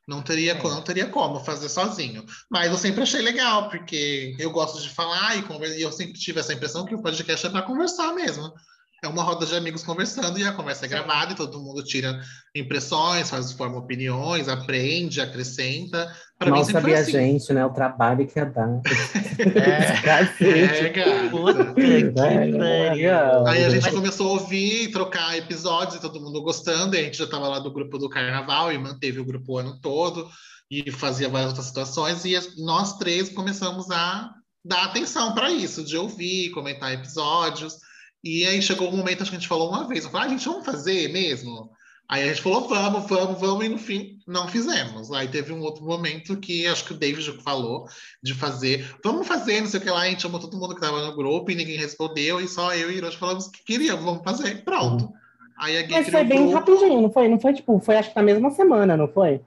Não teria, é. não teria como fazer sozinho. Mas eu sempre achei legal, porque eu gosto de falar e, e eu sempre tive essa impressão que o podcast é para conversar mesmo é uma roda de amigos conversando e a conversa é gravada e todo mundo tira impressões, faz forma opiniões, aprende, acrescenta. Pra Mal sabia assim. a gente, né? O trabalho que ia dar. É, é gata. É, é, Aí a gente começou a ouvir, trocar episódios e todo mundo gostando. E a gente já estava lá do grupo do carnaval e manteve o grupo o ano todo e fazia várias outras situações. E nós três começamos a dar atenção para isso, de ouvir, comentar episódios. E aí chegou um momento, acho que a gente falou uma vez, falei, ah, a gente vamos fazer mesmo? Aí a gente falou, vamos, vamos, vamos, e no fim não fizemos. Aí teve um outro momento que acho que o David falou de fazer, vamos fazer, não sei o que lá, a gente chamou todo mundo que estava no grupo e ninguém respondeu, e só eu e Hiroshi falamos que queríamos, vamos fazer, pronto. Uhum. Aí a Gui Mas foi bem grupo... rapidinho, não foi? Não foi tipo, foi acho que na mesma semana, não foi?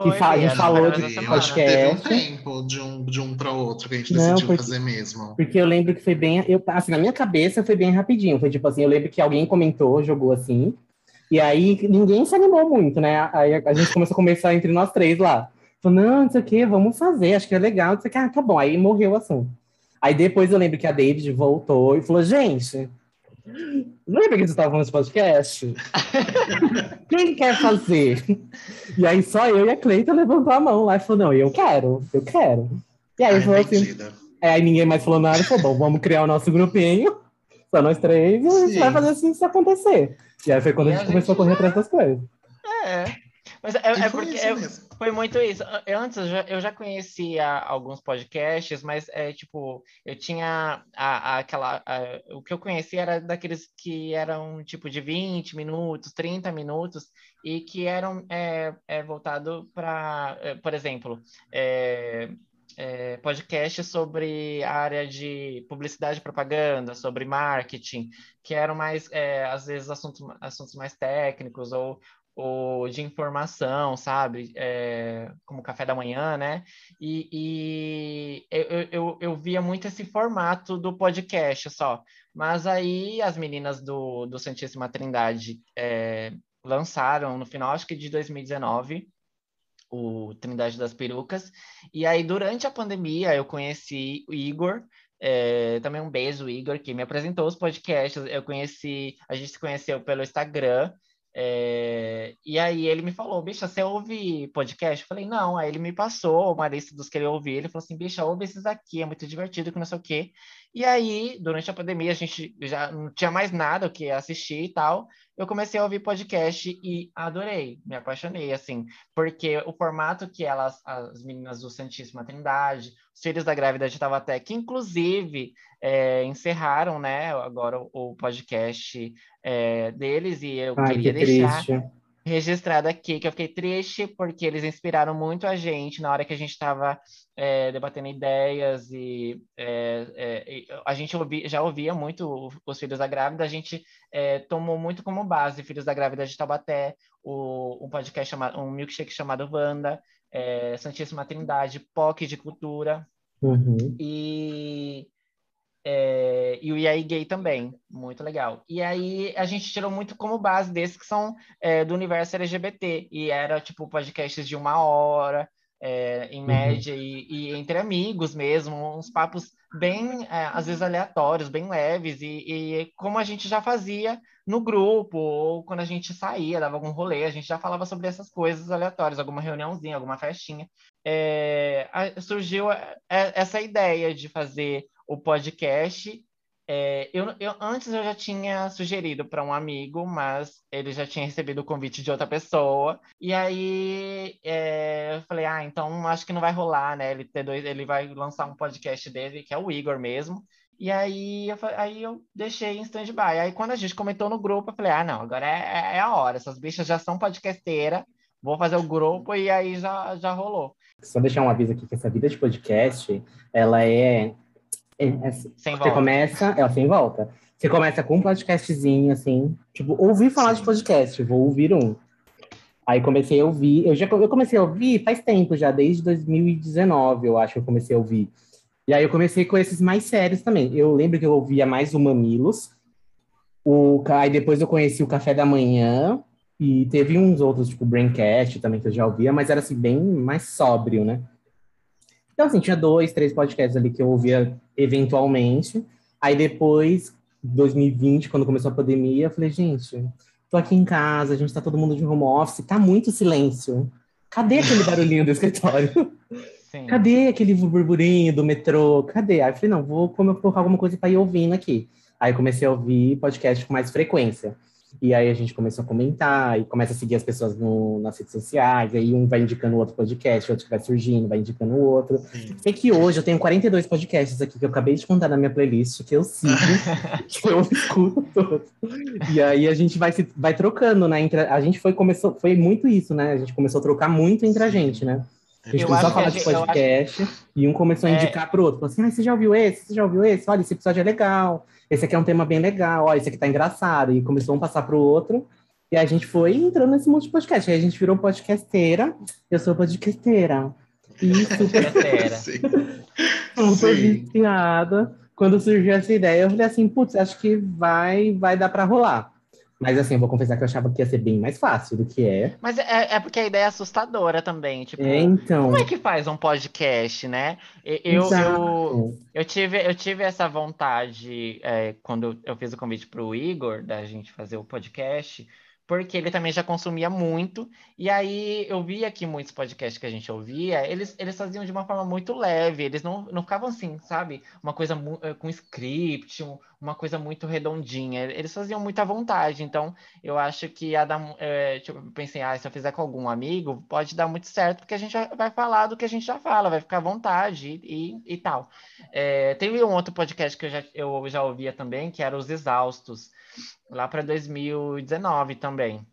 Foi, que a gente falou de podcast. Teve um tempo de um, de um para outro que a gente decidiu Não, porque, fazer mesmo. Porque eu lembro que foi bem. Eu, assim, na minha cabeça foi bem rapidinho. Foi tipo assim, eu lembro que alguém comentou, jogou assim. E aí ninguém se animou muito, né? Aí a, a gente começou a conversar entre nós três lá. Falou, não, não sei o que, vamos fazer, acho que é legal, não sei o que, ah, tá bom. Aí morreu o assunto. Aí depois eu lembro que a David voltou e falou, gente, Lembra que você estava falando desse podcast? Quem quer fazer? E aí só eu e a Cleita levantou a mão lá e falou: não, eu quero, eu quero. E aí Ai, falou assim. É, aí ninguém mais falou nada, falou: bom, vamos criar o nosso grupinho, só nós três, e a gente vai fazer assim isso acontecer. E aí foi quando e a gente a começou gente... a correr atrás das coisas. É. Mas é, é porque é, foi muito isso. Eu, antes eu já, eu já, conhecia alguns podcasts, mas é tipo, eu tinha a, a aquela. A, o que eu conhecia era daqueles que eram tipo de 20 minutos, 30 minutos, e que eram é, é voltado para, é, por exemplo, é, é, podcast sobre a área de publicidade e propaganda, sobre marketing, que eram mais, é, às vezes, assuntos, assuntos mais técnicos ou, ou de informação, sabe? É, como café da manhã, né? E, e eu, eu, eu, via muito esse formato do podcast só. Mas aí as meninas do, do Santíssima Trindade é, lançaram no final, acho que de 2019, o Trindade das Perucas. E aí, durante a pandemia, eu conheci o Igor. É, também um beijo, Igor, que me apresentou os podcasts. Eu conheci, a gente se conheceu pelo Instagram. É, e aí ele me falou, bicha, você ouve podcast? Eu falei, não. Aí ele me passou uma lista dos que ele ouvia. Ele falou assim, bicha, ouve esses aqui, é muito divertido, que não sei o quê. E aí, durante a pandemia, a gente já não tinha mais nada o que assistir e tal. Eu comecei a ouvir podcast e adorei, me apaixonei, assim, porque o formato que elas, as meninas do Santíssima Trindade, os filhos da grávida de Taubaté, que inclusive é, encerraram, né, agora o, o podcast é, deles, e eu Ai, queria que deixar triste. Registrado aqui que eu fiquei triste porque eles inspiraram muito a gente na hora que a gente estava é, debatendo ideias e é, é, a gente ouvi, já ouvia muito os Filhos da Grávida, a gente é, tomou muito como base Filhos da Grávida de Taubaté, o, um podcast chamado, um milkshake chamado Wanda, é, Santíssima Trindade, POC de Cultura, uhum. e é, e o IAI Gay também, muito legal. E aí a gente tirou muito como base desses que são é, do universo LGBT, e era tipo podcasts de uma hora, é, em média, uhum. e, e, entre amigos mesmo, uns papos bem, é, às vezes, aleatórios, bem leves, e, e, como a gente já fazia no grupo, ou quando a gente saía, dava algum rolê, a gente já falava sobre essas coisas aleatórias, alguma reuniãozinha, alguma festinha. É, a, surgiu a, a, essa ideia de fazer o podcast é, eu, eu, antes eu já tinha sugerido para um amigo, mas ele já tinha recebido o convite de outra pessoa. E aí é, eu falei, ah, então acho que não vai rolar, né? Ele, ter dois, ele vai lançar um podcast dele, que é o Igor mesmo. E aí eu, aí eu deixei em stand-by. Aí quando a gente comentou no grupo, eu falei, ah, não, agora é, é a hora. Essas bichas já são podcasteiras, vou fazer o grupo e aí já, já rolou. Só deixar um aviso aqui que essa vida de podcast, ela é é, é, assim, sem você volta. começa, é sem volta. Você começa com um podcastzinho, assim, tipo, ouvir falar Sim. de podcast, vou ouvir um. Aí comecei a ouvir, eu já eu comecei a ouvir faz tempo já, desde 2019, eu acho que eu comecei a ouvir. E aí eu comecei com esses mais sérios também. Eu lembro que eu ouvia mais o Mamilos, o, aí depois eu conheci o Café da Manhã, e teve uns outros, tipo Braincast também, que eu já ouvia, mas era assim, bem mais sóbrio, né? Então, assim, tinha dois, três podcasts ali que eu ouvia eventualmente. Aí depois, 2020, quando começou a pandemia, eu falei, gente, tô aqui em casa, a gente tá todo mundo de home office, tá muito silêncio. Cadê aquele barulhinho do escritório? Sim. Cadê aquele burburinho do metrô? Cadê? Aí eu falei, não, vou colocar alguma coisa para ir ouvindo aqui. Aí comecei a ouvir podcast com mais frequência. E aí a gente começou a comentar e começa a seguir as pessoas no, nas redes sociais. Aí um vai indicando o outro podcast, outro que vai surgindo, vai indicando o outro. Sim. Sei que hoje eu tenho 42 podcasts aqui que eu acabei de contar na minha playlist, que eu sigo, que eu escuto. E aí a gente vai, se, vai trocando, né? Entre, a gente foi, começou, foi muito isso, né? A gente começou a trocar muito entre a gente, né? A gente eu começou a falar de podcast acho... e um começou a é. indicar é... pro outro. Falou assim, ah, você já ouviu esse? Você já ouviu esse? Olha, esse episódio é legal. Esse aqui é um tema bem legal. Olha, esse aqui tá engraçado. E começou um passar pro outro. E a gente foi entrando nesse monte de podcast. Aí a gente virou podcasteira. Eu sou podcasteira. E super... super viciada. Quando surgiu essa ideia, eu falei assim, putz, acho que vai, vai dar para rolar. Mas assim, eu vou confessar que eu achava que ia ser bem mais fácil do que é. Mas é, é porque a ideia é assustadora também. Tipo, é, então... como é que faz um podcast, né? Eu, eu, eu, tive, eu tive essa vontade é, quando eu fiz o convite para o Igor, da gente fazer o podcast porque ele também já consumia muito. E aí eu via que muitos podcasts que a gente ouvia, eles, eles faziam de uma forma muito leve, eles não, não ficavam assim, sabe? Uma coisa eh, com script, uma coisa muito redondinha. Eles faziam muita vontade. Então eu acho que ia dar. É, tipo, pensei, ah, se eu fizer com algum amigo, pode dar muito certo, porque a gente vai falar do que a gente já fala, vai ficar à vontade e, e, e tal. É, teve um outro podcast que eu já, eu já ouvia também, que era Os Exaustos lá para 2019 também.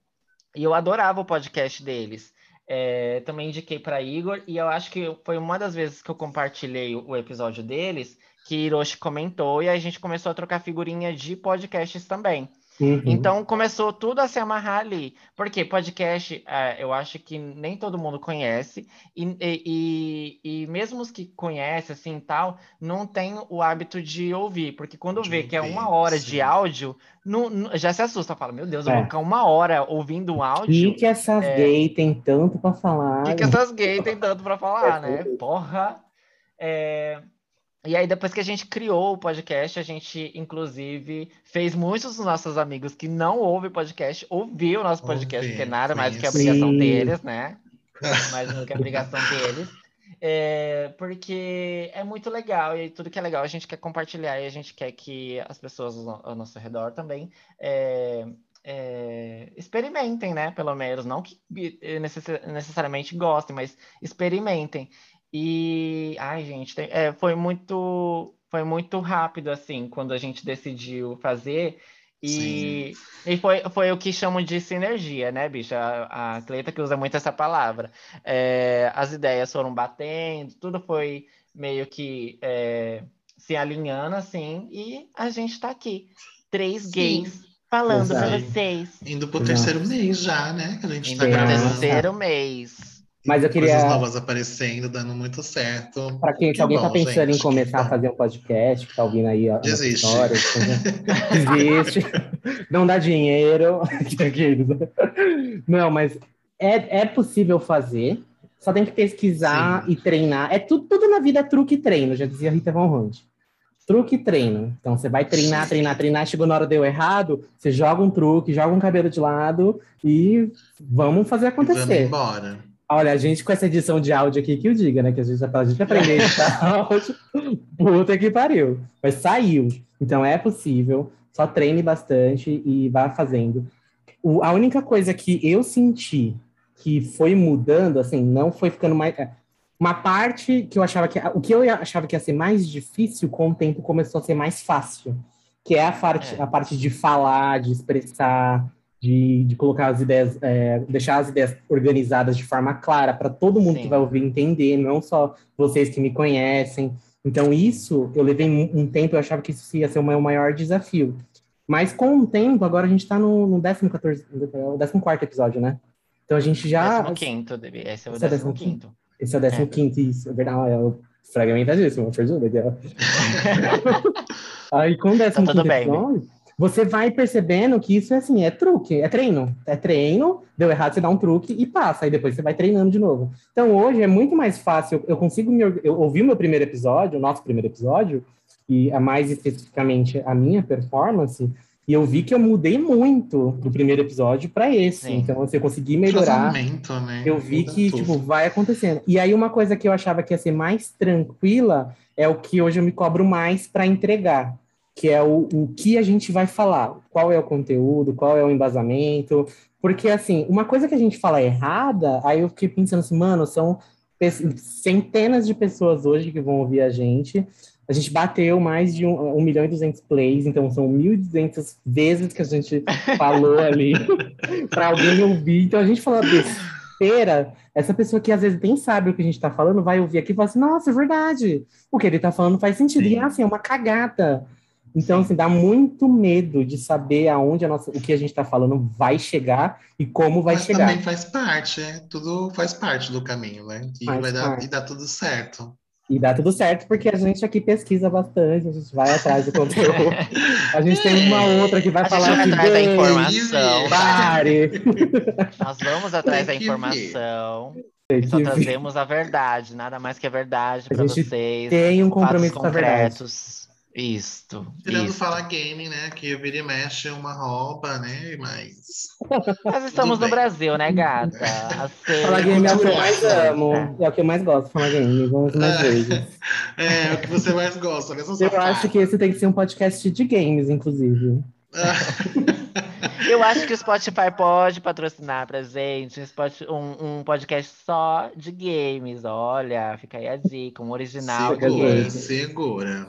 E eu adorava o podcast deles. É, também indiquei para Igor, e eu acho que foi uma das vezes que eu compartilhei o episódio deles que Hiroshi comentou, e a gente começou a trocar figurinha de podcasts também. Uhum. Então começou tudo a se amarrar ali. Porque podcast, é, eu acho que nem todo mundo conhece, e, e, e, mesmo os que conhecem assim tal, não tem o hábito de ouvir. Porque quando de vê que é uma hora sim. de áudio, não, não, já se assusta, fala: Meu Deus, eu vou é. ficar uma hora ouvindo um áudio. E que essas é... gays têm tanto para falar. E que essas gays têm tanto para falar, né? Porra. É... E aí, depois que a gente criou o podcast, a gente, inclusive, fez muitos dos nossos amigos que não ouvem podcast ouvir o nosso podcast, porque nada mais do que a obrigação Sim. deles, né? mais do que a obrigação deles. É, porque é muito legal e tudo que é legal a gente quer compartilhar e a gente quer que as pessoas ao nosso redor também é, é, experimentem, né? Pelo menos, não que necessariamente gostem, mas experimentem. E, ai, gente, tem, é, foi muito, foi muito rápido, assim, quando a gente decidiu fazer. E, e foi, foi o que chamam de sinergia, né, bicha? A, a Cleita que usa muito essa palavra. É, as ideias foram batendo, tudo foi meio que é, se alinhando, assim, e a gente tá aqui. Três Sim. gays falando para vocês. Indo pro terceiro mês já, né? Que a gente Indo tá pro terceiro mês. Mas eu queria. Coisas novas aparecendo, dando muito certo. Para quem, que alguém tá bom, tá pensando gente, em começar a fazer um podcast, que tá ouvindo aí a Desiste. história, existe. Não dá dinheiro. Não, mas é, é possível fazer. Só tem que pesquisar Sim. e treinar. É tudo, tudo na vida é truque e treino, já dizia Rita Von Hunt. Truque e treino. Então você vai treinar, treinar, treinar, chegou na hora deu errado, você joga um truque, joga um cabelo de lado e vamos fazer Vamos acontecer. embora. Olha, a gente com essa edição de áudio aqui que eu diga, né? Que a gente a gente aprender a editar áudio. Puta que pariu. Mas saiu. Então é possível. Só treine bastante e vá fazendo. O- a única coisa que eu senti que foi mudando, assim, não foi ficando mais. é, Uma parte que eu achava que. O que eu achava que ia ser mais difícil, com o tempo começou a ser mais fácil. Que é a parte, É. a parte de falar, de expressar, de, de colocar as ideias, é, deixar as ideias organizadas de forma clara para todo mundo Sim. que vai ouvir entender, não só vocês que me conhecem. Então, isso, eu levei um tempo, eu achava que isso ia ser o meu maior desafio. Mas com o tempo, agora a gente está no, no 14, no 14 episódio, né? Então a gente já. Décimo quinto, deve- esse é o Esse é o décimo décimo quinto. Esse é o 15, isso, é verdade. É o fragmentadíssimo, perdido aqui, ó. Aí com o 15 Tá tudo bem, episódio, você vai percebendo que isso é assim, é truque, é treino. É treino, deu errado, você dá um truque e passa, aí depois você vai treinando de novo. Então hoje é muito mais fácil, eu consigo me. Eu ouvi o meu primeiro episódio, o nosso primeiro episódio, e a mais especificamente a minha performance, e eu vi que eu mudei muito do primeiro episódio para esse. Sim. Então, assim, eu consegui melhorar. Né? Eu vi Muda que, tudo. tipo, vai acontecendo. E aí, uma coisa que eu achava que ia ser mais tranquila é o que hoje eu me cobro mais para entregar, que é o, o que a gente vai falar, qual é o conteúdo, qual é o embasamento. Porque, assim, uma coisa que a gente fala errada, aí eu fiquei pensando assim, mano, são centenas de pessoas hoje que vão ouvir a gente. A gente bateu mais de um, um milhão e duzentos plays, então são 1.200 vezes que a gente falou ali para alguém ouvir. Então a gente falou besteira, essa pessoa que às vezes nem sabe o que a gente tá falando vai ouvir aqui e falar assim: nossa, é verdade. O que ele tá falando faz sentido. E Sim. assim, é uma cagada. Então, assim, dá muito medo de saber aonde a nossa, o que a gente tá falando vai chegar e como vai Mas chegar. também faz parte, é, tudo faz parte do caminho, né? E Faz vai dar, parte. e dá tudo certo. E dá tudo certo, porque a gente aqui pesquisa bastante, a gente vai atrás do conteúdo. A gente tem uma outra que vai A gente falar vai que atrás da informação. pare. Nós vamos atrás da informação. Só trazemos a verdade, nada mais que a verdade para gente vocês. Tem um compromisso com a verdade. Isto. Tirando isto. falar game, né? Que vira e mexe é uma roupa, né? Mas. Nós estamos no. Brasil, né, gata? Aceita. Falar game é o que eu mais amo. É o que eu mais gosto, falar game. Vamos mais vezes. É, o que você mais gosta, né? Sua Eu acho que esse tem que ser um podcast de games, inclusive. Eu acho que o Spotify pode patrocinar pra gente um, Spot- um- um podcast só de games. Olha, fica aí a dica, um original de Segura, games. segura.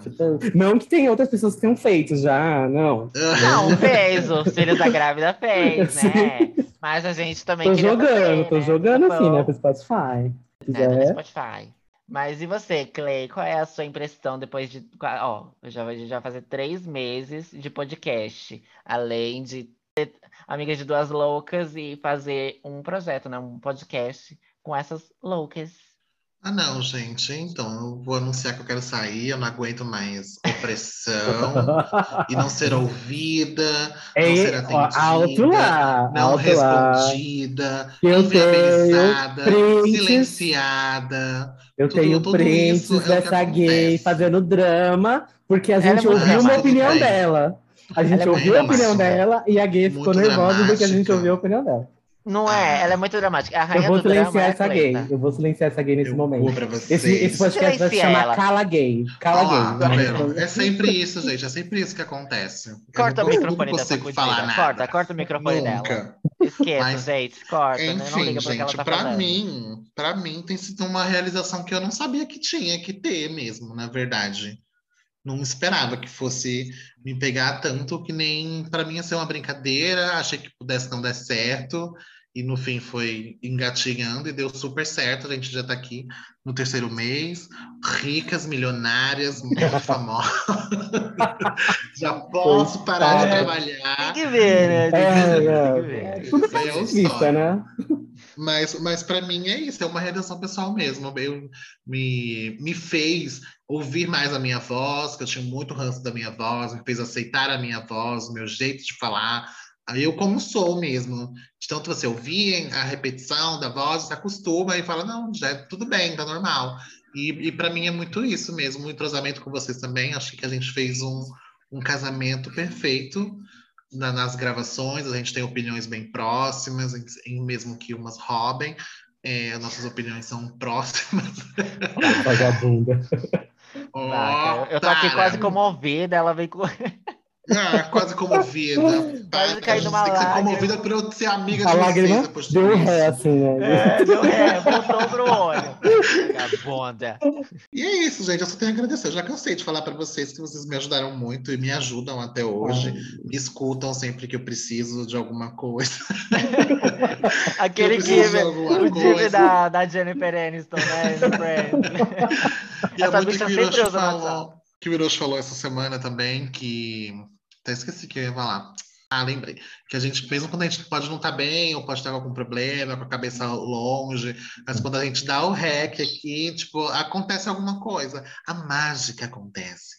Não que tem outras pessoas que tenham feito já, não. Não, fez, o filho da grávida fez, né? Mas a gente também Tô jogando, fazer, tô né? jogando Tá assim, né, pro Spotify. É, quiser. Spotify. Mas e você, Clay? Qual é a sua impressão depois de. Ó, eu já, já fazer três meses de podcast. Além de amigas de duas loucas e fazer um projeto, né? Um podcast com essas loucas. Ah, não, gente. Então, eu vou anunciar que eu quero sair. Eu não aguento mais opressão e não ser ouvida, não ser É, ó, atendida, alto lá, não alto lá. respondida, Eu inviabilizada, silenciada. Eu Tudo- tenho tudo prints é dessa gay fazendo drama, porque a gente ouviu uma opinião dela. A gente Ela é ouviu a opinião dramática. dela e a gay ficou nervosa porque a gente dramática. ouviu a opinião dela. Não é? Ela é muito dramática. A Eu vou do drama silenciar é a essa gay. tá? Eu vou silenciar essa gay nesse Eu momento. pra. Esse, esse podcast vai se chamar ela. Cala Gay. Cala Olha lá, tá Gay. vendo? É sempre isso, gente. É sempre isso que acontece. Eu Corta o não- microfone não dessa consigo falar fudida. nada. Corta, corta o microfone dela. Nunca. Esqueça, Mas, gente. Corta, né? Não Enfim, que ela gente, tá pra mim, para mim tem sido uma realização que eu não sabia que tinha que ter mesmo, na verdade. Não esperava que fosse me pegar tanto que nem para mim ia ser uma brincadeira, achei que pudesse não dar certo e no fim foi engatinhando e deu super certo. A gente já tá aqui no terceiro mês, ricas, milionárias, muito famosas. já posso parar de É. trabalhar. Tem que ver, né? Tem que É, ver, é. tem que ver. Tudo Isso é vista, sonho. né? Mas, mas para mim é isso, é uma realização pessoal mesmo. Eu, me, me fez ouvir mais a minha voz, que eu tinha muito ranço da minha voz, me fez aceitar a minha voz, o meu jeito de falar, Aí eu como sou mesmo. De tanto você ouvir a repetição da voz, se acostuma e fala, não, já é tudo bem, tá normal. E, e para mim é muito isso mesmo, um entrosamento com vocês também. Acho que a gente fez um, um casamento perfeito na, nas gravações. A gente tem opiniões bem próximas, em, em mesmo que umas roubem. É, nossas opiniões são próximas. Vagabunda. Tá, eu tô aqui quase comovida, ela vem com. Ah, quase comovida. Quase caindo tem uma que ser comovida por eu ser amiga A de lágrima vocês deu ré, assim, né? É, deu ré, voltou pro olho. Vagabunda. E é isso, gente. Eu só tenho a agradecer. Eu já cansei de falar para vocês que vocês me ajudaram muito e me ajudam até hoje. Me escutam sempre que eu preciso de alguma coisa. Aquele alguma o coisa. da, da Jennifer Aniston, né? E é Essa bicha o sempre usa no WhatsApp. que o Hiroshi falou essa semana também, que. Até esqueci que eu ia falar. Ah, lembrei. Que a gente, mesmo quando a gente pode não estar bem, ou pode com algum problema, com a cabeça longe, mas quando a gente dá o rec aqui, tipo, acontece alguma coisa. A mágica acontece.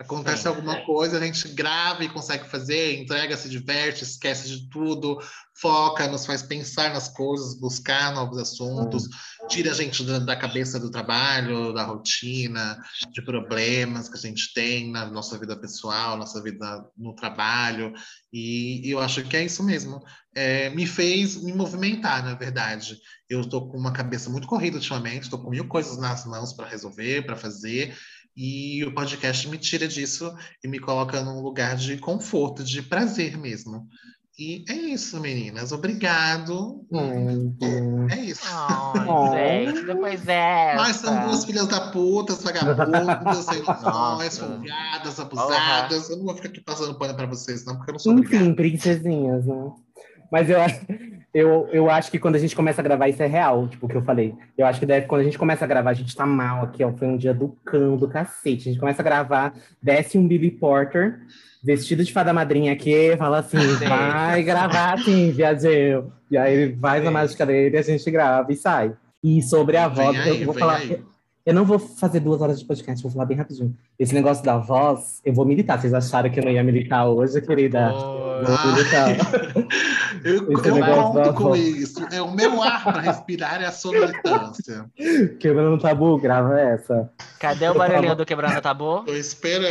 Acontece Sim. alguma coisa, a gente grava e consegue fazer, entrega, se diverte, esquece de tudo, foca, nos faz pensar nas coisas, buscar novos assuntos, tira a gente da, da cabeça do trabalho, da rotina, de problemas que a gente tem na nossa vida pessoal, nossa vida no trabalho, e, e eu acho que é isso mesmo. É, me fez me movimentar, na verdade. Eu estou com uma cabeça muito corrida ultimamente, estou com mil coisas nas mãos para resolver, para fazer, e o podcast me tira disso e me coloca num lugar de conforto, de prazer mesmo. E é isso, meninas. Obrigado. Ai, É isso. Ai, Oh. gente, depois é. Nós somos duas filhas da puta, vagabundas, Nossa. folgadas, abusadas. Eu não vou ficar aqui passando pano pra vocês, não, porque eu não sou Enfim, obrigado. princesinhas, né? Mas eu, acho- eu, eu acho que quando a gente começa a gravar, isso é real, tipo, o que eu falei. Eu acho que deve, quando a gente começa a gravar, a gente tá mal aqui, ó. Foi um dia do cão, do cacete. A gente começa a gravar, desce um Billy Porter, vestido de fada madrinha aqui, fala assim: Sim. vai gravar assim, viadinho. E aí ele faz a Sim. mágica dele, a gente grava e sai. E sobre a voz, aí, eu vou falar. aí. Eu não vou fazer duas horas de podcast, vou falar bem rapidinho. Esse negócio da voz, eu vou militar. Vocês acharam que eu não ia militar hoje, querida? Oi. Vou militar. Eu, eu conto com isso. É o meu ar para respirar é a sonoritância. Quebrando o tabu, grava essa. Cadê o barulhinho do quebrando o tabu? Tô esperando.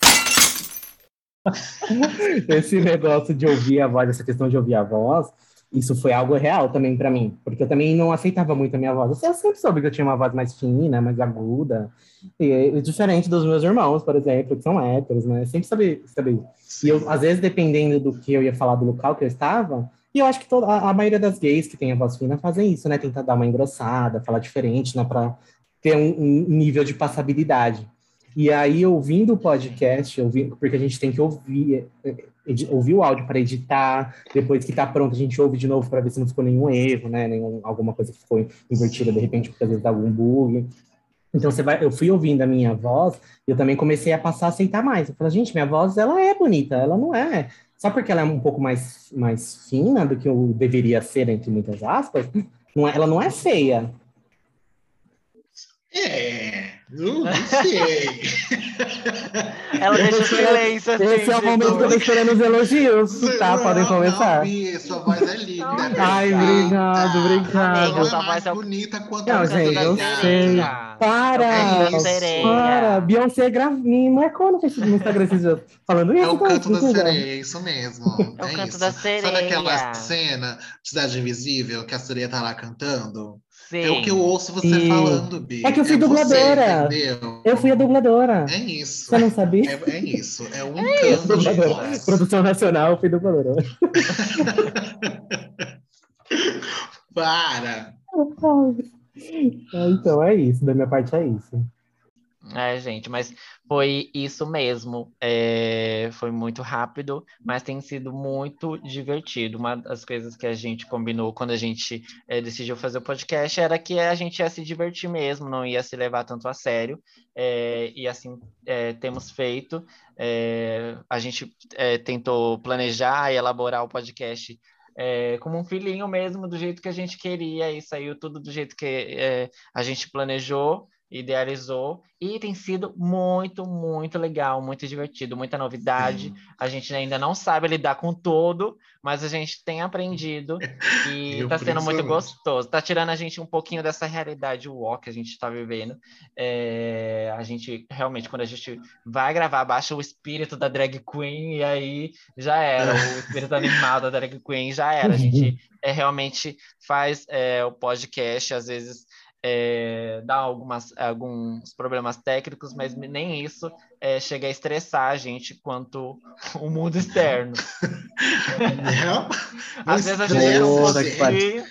Esse negócio de ouvir a voz, essa questão de ouvir a voz, isso foi algo real também pra mim. Porque eu também não aceitava muito a minha voz. Eu sempre soube que eu tinha uma voz mais fina, mais aguda. E, diferente dos meus irmãos, por exemplo, que são héteros, né? Sempre sabia, sabia. E eu, às vezes, dependendo do que eu ia falar do local que eu estava, e eu acho que toda, a, a maioria das gays que tem a voz fina fazem isso, né? Tentar dar uma engrossada, falar diferente, né? Pra ter um, um nível de passabilidade. E aí, ouvindo o podcast, ouvi- porque a gente tem que ouvir, ouvir o áudio para editar, depois que tá pronto, a gente ouve de novo para ver se não ficou nenhum erro, né? Nenhum, alguma coisa que ficou invertida, de repente, porque às vezes dá algum bug. Então, você vai, eu fui ouvindo a minha voz e eu também comecei a passar a aceitar mais. Eu falei, gente, minha voz, ela é bonita, ela não é. Só porque ela é um pouco mais, mais fina do que eu deveria ser, entre muitas aspas, não é- ela não é feia. É, eu não sei. Ela deixa o silêncio assim. Esse é o momento que eu tô tudo. esperando os elogios, tá? Não, Podem começar. Não, sua voz é linda. Não, é Ai, obrigado, obrigado. Amiga, é sua voz é bonita quanto Não, a gente, eu sei. Gaga. Para! É sereia. Para! Beyoncé gra... me marcou no Instagram esses dias. Falando isso, É o tá? canto da sereia, é isso mesmo. É o é canto da Sabe aquela sereia. cena de Cidade Invisível que a sereia tá lá cantando? Sim. É o que eu ouço você Sim. falando, Bi. É que eu fui você, dubladora. entendeu? Eu fui a dubladora. É isso. Você não sabia? É, é isso. É um canto de voz. Produção Nacional, eu fui dubladora. Para. Então é isso, da minha parte é isso. É, gente, mas foi isso mesmo. É, foi muito rápido, mas tem sido muito divertido. Uma das coisas que a gente combinou quando a gente é, decidiu fazer o podcast era que a gente ia se divertir mesmo, não ia se levar tanto a sério. É, e assim é, temos feito. É, a gente é, tentou planejar e elaborar o podcast é, como um filhinho mesmo, do jeito que a gente queria, e saiu tudo do jeito que é, a gente planejou. Idealizou e tem sido muito, muito legal, muito divertido, muita novidade. A gente ainda não sabe lidar com tudo, mas a gente tem aprendido e está sendo muito gostoso. Está tirando a gente um pouquinho dessa realidade walk que a gente está vivendo. É, a gente realmente, quando a gente vai gravar, baixa o espírito da drag queen e aí já era, o espírito animal da drag queen já era. A gente é, realmente faz é, o podcast, às vezes é, dá algumas, alguns problemas técnicos, mas nem isso é, chega a estressar a gente quanto o mundo externo. Não, às vezes a gente fica um pouquinho,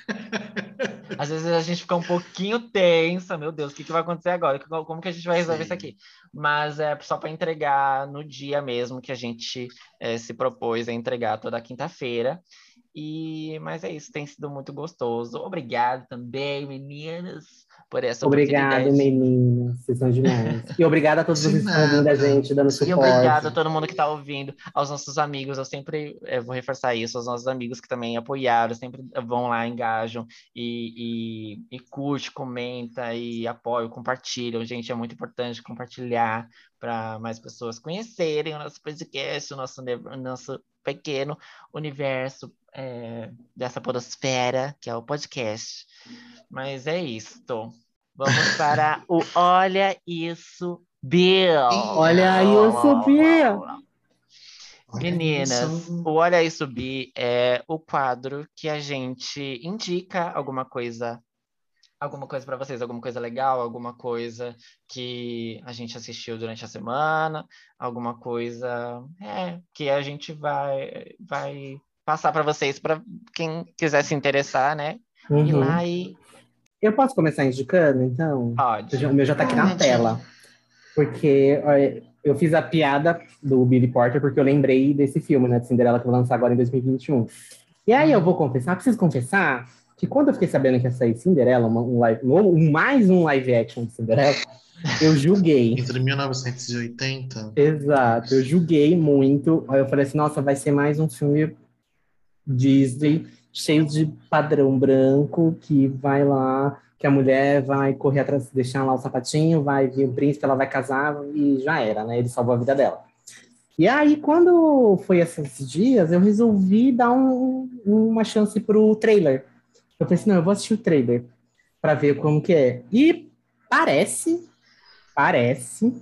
às vezes a gente fica um pouquinho tensa, meu Deus, o que, que vai acontecer agora? Como que a gente vai resolver Sim. isso aqui? Mas é só para entregar no dia mesmo que a gente é, se propôs a entregar toda quinta-feira. E, mas é isso, tem sido muito gostoso. Obrigado também, meninas, por essa Obrigado, meninas. Vocês são demais. E obrigado a todos vocês que estão ouvindo a gente, dando suporte. E obrigado a todo mundo que está ouvindo, aos nossos amigos. Eu sempre eu vou reforçar isso, aos nossos amigos que também apoiaram, sempre vão lá, engajam e, e, e curte, comenta e apoiam, compartilham. Gente, é muito importante compartilhar para mais pessoas conhecerem o nosso podcast, o nosso, o nosso pequeno universo é, dessa podosfera, que é o podcast. Mas é isto. Vamos para o Olha Isso, Bill. Olha Isso, Bill. Meninas, o Olha Isso Bi é o quadro que a gente indica alguma coisa alguma coisa para vocês, alguma coisa legal, alguma coisa que a gente assistiu durante a semana, alguma coisa é, que a gente vai vai passar para vocês, para quem quiser se interessar, né? Uhum. Ir lá e. Eu posso começar indicando, então? Pode. O meu já está aqui na tela. Porque eu fiz a piada do Billy Porter porque eu lembrei desse filme, né, de Cinderela, que eu vou lançar agora em 2021. E aí eu vou confessar, preciso confessar, que quando eu fiquei sabendo que ia sair Cinderela, um live, um, mais um live action de Cinderela, eu julguei. Entre 1980. Exato, eu julguei muito. Aí eu falei assim, nossa, vai ser mais um filme Disney, cheio de padrão branco, que vai lá, que a mulher vai correr atrás, deixar lá o sapatinho, vai vir o príncipe, ela vai casar e já era, né? Ele salvou a vida dela. E aí, quando foi esses dias, eu resolvi dar um, uma chance pro trailer. Eu pensei, não, eu vou assistir o trailer para ver como que é. E parece, parece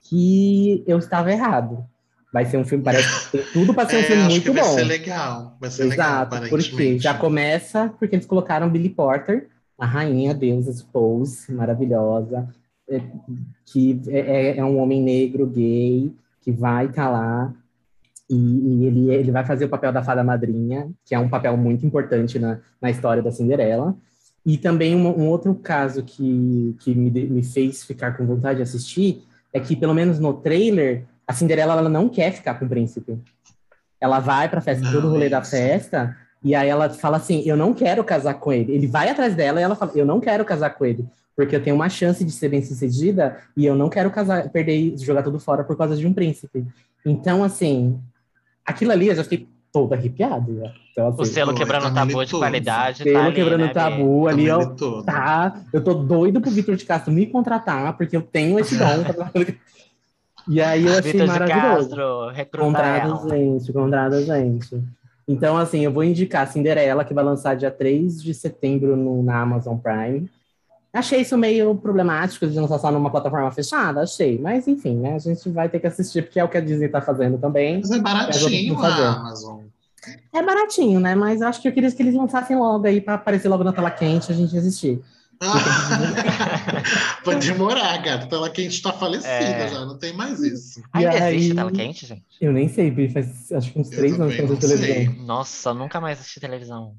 que eu estava errado. Vai ser um filme, parece que tem tudo para ser um é, filme muito bom. Vai ser legal. Vai ser Exato, legal, porque já começa porque eles colocaram Billy Porter, a rainha, deusa Pose, maravilhosa, é, que é, é, é, um homem negro, gay, que vai estar tá lá e, e, ele, ele vai fazer o papel da fada madrinha, que é um papel muito importante na, na história da Cinderela. E também um, um outro caso que, que me, me fez ficar com vontade de assistir é que, pelo menos no trailer, a Cinderela ela não quer ficar com o príncipe. Ela vai para a festa, todo o rolê da festa, e aí ela fala assim: Eu não quero casar com ele. Ele vai atrás dela e ela fala: Eu não quero casar com ele, porque eu tenho uma chance de ser bem sucedida e eu não quero casar, perder, jogar tudo fora por causa de um príncipe. Então, assim, aquilo ali eu já fiquei todo arrepiado. Né? Então, assim, o selo quebrando tá tabu de qualidade. Selo tá ali, quebrando né, tabu tá ali, ó. Tá, eu tô doido pro Vitor de Castro me contratar, porque eu tenho esse dom. E aí eu achei maravilhoso. Contrada gente, contrada gente. Então, assim, eu vou indicar Cinderela, que vai lançar dia 3 de setembro no, na Amazon Prime. Achei isso meio problemático de lançar só numa plataforma fechada, achei. Mas, enfim, né? A gente vai ter que assistir, porque é o que a Disney tá fazendo também. Mas é baratinho a Amazon. É baratinho, né? Mas acho que eu queria que eles lançassem logo aí para aparecer logo na tela quente e a gente assistir. Vai demorar, cara. A tela quente tá falecida é... já, não tem mais isso. Ainda aí... existe tela quente, gente? Eu nem sei, faz acho que uns eu três anos que eu televisão. Nossa, nunca mais assisti televisão.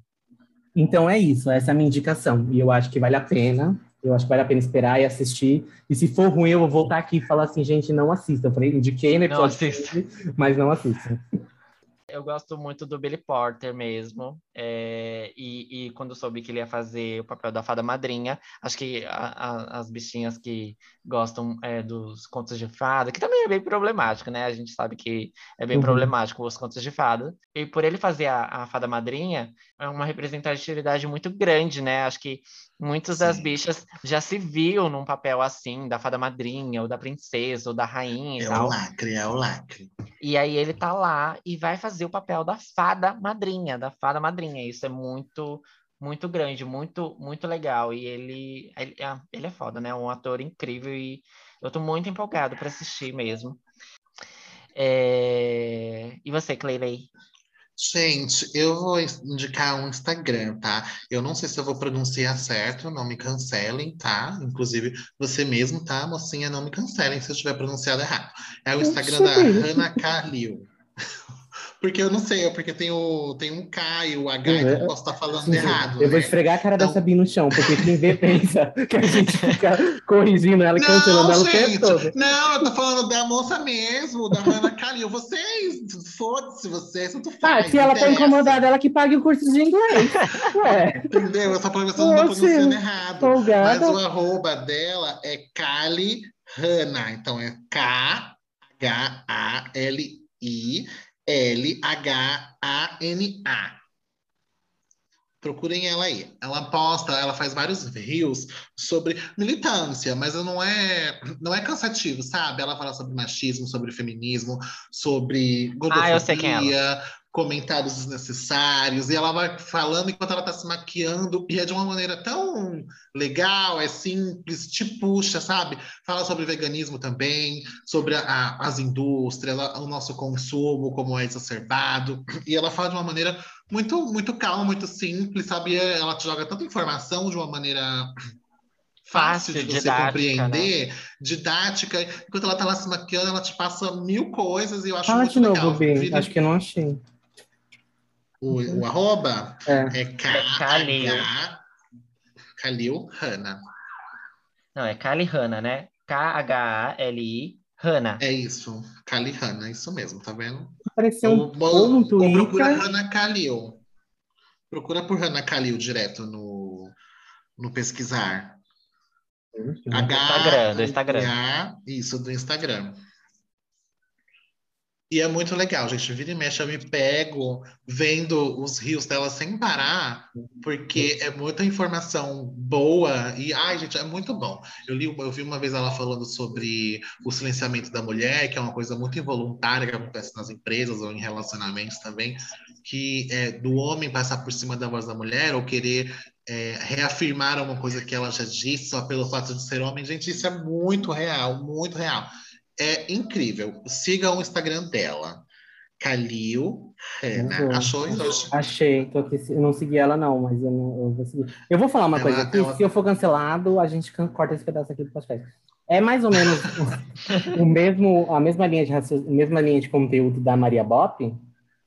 Então é isso, essa é a minha indicação. E eu acho que vale a pena. Eu acho que vale a pena esperar e assistir. E se for ruim, eu vou voltar aqui e falar assim, gente, não assista. Eu falei, indiquei no episódio, mas não assista. Eu gosto muito do Billy Porter mesmo. É, e, e, quando soube que ele ia fazer o papel da fada madrinha, acho que a, a, as bichinhas que gostam é, dos contos de fada, que também é bem problemático, né? A gente sabe que é bem uhum. problemático os contos de fada. E por ele fazer a, a fada madrinha, é uma representatividade muito grande, né? Acho que muitas Sim. das bichas já se viam num papel assim, da fada madrinha, ou da princesa, ou da rainha. É o lacre, é o lacre. E aí ele tá lá e vai fazer o papel da fada madrinha, da fada madrinha. Isso é muito, muito grande, muito, muito legal. E ele, ele, é, ele é foda, né? Um ator incrível e eu tô muito empolgado para assistir mesmo. É... E você, Cleilei? Gente, eu vou indicar um Instagram, tá? Eu não sei se eu vou pronunciar certo, não me cancelem, tá? Inclusive, você mesmo, tá, mocinha? Não me cancelem se eu estiver pronunciado errado. É o Instagram da Hannah Kalil. Porque eu não sei, é porque tem, o, tem um K e o H, então eu posso estar falando sim, errado. Eu né? vou esfregar a cara então... da Sabi no chão, porque quem vê pensa que a gente fica corrigindo ela e cancelando ela o tempo todo. Não, eu tô falando da moça mesmo, da Ana Calil. Vocês, foda-se vocês, tanto faz. Ah, se ela tá incomodada, ela que pague o curso de inglês. Ué. Entendeu? Eu só tô pronunciando errado. Folgada. Mas o arroba dela é Kali Hanna. Então é K-H-A-L-I L-H-A-N-A. Procurem ela aí. Ela posta, ela faz vários reels sobre militância, mas não é, não é cansativo, sabe? Ela fala sobre machismo, sobre feminismo, sobre gordofobia, ah, comentários desnecessários, e ela vai falando enquanto ela está se maquiando, e é de uma maneira tão legal, é simples, te puxa, sabe? Fala sobre veganismo também, sobre a, a, as indústrias, o nosso consumo, como é exacerbado, e ela fala de uma maneira muito, muito calma, muito simples, sabe? Ela te joga tanta informação de uma maneira fácil, de você didática, compreender, né? didática. Enquanto ela tá lá se maquiando, ela te passa mil coisas e eu acho Fala muito de legal. novo. Acho que eu não achei. O, o arroba é, é K-H... Kalil Hanna. Não, é Kali Hanna, né? K-H-A-L-I Hanna. É isso, Kali Hanna, isso mesmo, tá vendo? Apareceu um ponto ou procura Hanna Kalil. Procura por Hanna Kalil direto no, no pesquisar. Do H, do Instagram. Isso, do Instagram. E é muito legal, gente. Vira e mexe, eu me pego vendo os rios dela sem parar, porque é muita informação boa e, ai, gente, é muito bom. Eu, li, eu vi uma vez ela falando sobre o silenciamento da mulher, que é uma coisa muito involuntária que acontece nas empresas ou em relacionamentos também, que é do homem passar por cima da voz da mulher ou querer é, reafirmar uma coisa que ela já disse só pelo fato de ser homem. Gente, isso é muito real, muito real é incrível. Siga o Instagram dela. Kalil Rena. Achou, Indoji? Achei. Tô aqui, eu não segui ela, não, mas eu, não, eu vou seguir. Eu vou falar uma ela, coisa aqui. Ela... Se eu for cancelado, a gente corta esse pedaço aqui do podcast. É mais ou menos o, mesmo, a mesma linha, de, a mesma linha de conteúdo da Maria Bop,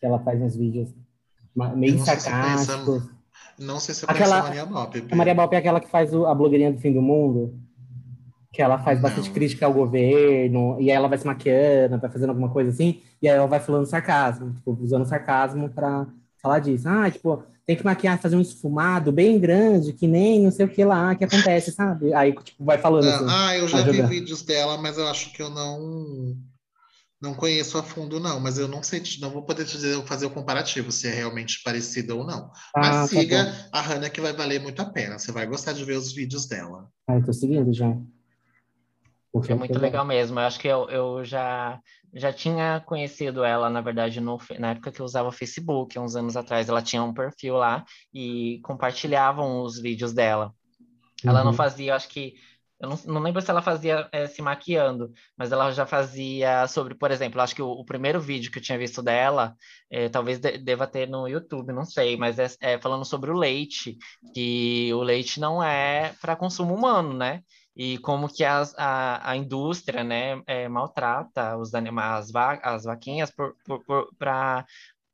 que ela faz uns vídeos meio sarcásticos. não sei se eu aquela, a Maria Bop. A Maria Bop é aquela que faz o, a blogueirinha do fim do mundo que ela faz bastante crítica ao governo, e aí ela vai se maquiando, vai fazendo alguma coisa assim, e aí ela vai falando sarcasmo, tipo, usando sarcasmo para falar disso. Ah, tipo, tem que maquiar, fazer um esfumado bem grande, que nem não sei o que lá que acontece, sabe? Aí, tipo, vai falando assim. Ah, eu já vi vídeos dela, mas eu acho que eu não não conheço a fundo, não, mas eu não sei, não vou poder te dizer, fazer o comparativo, se é realmente parecido ou não. Ah, mas tá siga tá a Hannah, que vai valer muito a pena. Você vai gostar de ver os vídeos dela. Ah, eu tô seguindo já. É muito legal mesmo. Eu acho que eu, eu já, já tinha conhecido ela, na verdade, no, na época que eu usava o Facebook, uns anos atrás. Ela tinha um perfil lá e compartilhavam os vídeos dela. Uhum. Ela não uhum. fazia, acho que. Eu não, não lembro se ela fazia é, se maquiando, mas ela já fazia sobre, por exemplo, acho que o, o primeiro vídeo que eu tinha visto dela, é, talvez de, deva ter no YouTube, não sei, mas é, é falando sobre o leite, que o leite não é para consumo humano, né? E como que as, a, a indústria né, é, maltrata os animais, as, va as vaquinhas para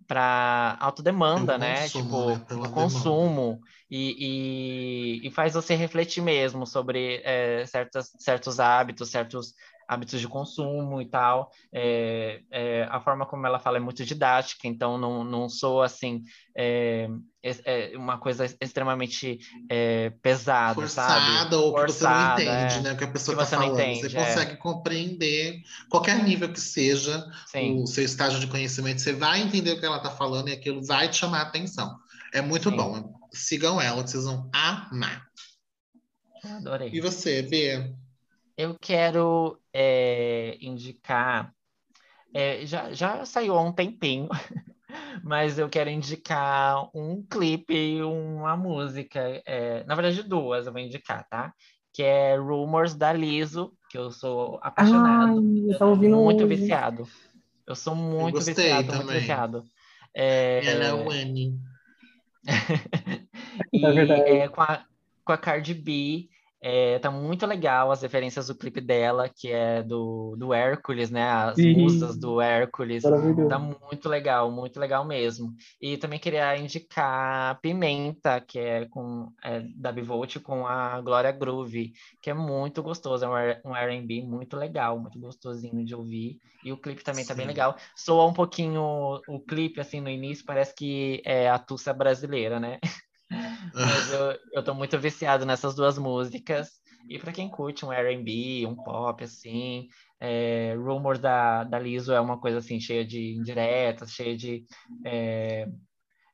para autodemanda, né? Consumo, tipo, né? consumo. E, e, e, faz você refletir mesmo sobre é, certos, certos hábitos, certos hábitos de consumo e tal. É, é, a forma como ela fala é muito didática, então não, não sou assim é, é uma coisa extremamente é, pesada, Forçada sabe? ou Forçada, que você não entende, é. né? O que a pessoa está falando. entende, você é. consegue compreender qualquer nível que seja Sim, o seu estágio de conhecimento, você vai entender o que ela está falando e aquilo vai te chamar a atenção. É muito Sim. bom. Sigam ela, vocês vão amar. adorei. E você, B? Eu quero é, indicar. é, já, já saiu há um tempinho, mas eu quero indicar um clipe e uma música. é, na verdade, duas eu vou indicar, tá? Que é Rumors da Liso, que eu sou Ai, apaixonado, eu tava ouvindo muito hoje. viciado. Eu sou muito gostei viciado, muito também. viciado. É, Ela é o Annie. E É verdade. é, com, a, com a Cardi B, é, tá muito legal as referências do clipe dela, que é do, do Hércules, né? As Sim. musas do Hércules. Tá muito legal, muito legal mesmo. E também queria indicar Pimenta, que é com é, da Bivolt com a Glória Groove, que é muito gostoso, é um um R&B muito legal, muito gostosinho de ouvir. E o clipe também tá bem Sim. legal. Soa um pouquinho o clipe, assim, no início, parece que é a Tussa brasileira, né? Mas eu, eu tô muito viciado nessas duas músicas. E para quem curte um R&B, um pop, assim, é, Rumors da, da Lizzo é uma coisa, assim, cheia de indiretas, cheia de é,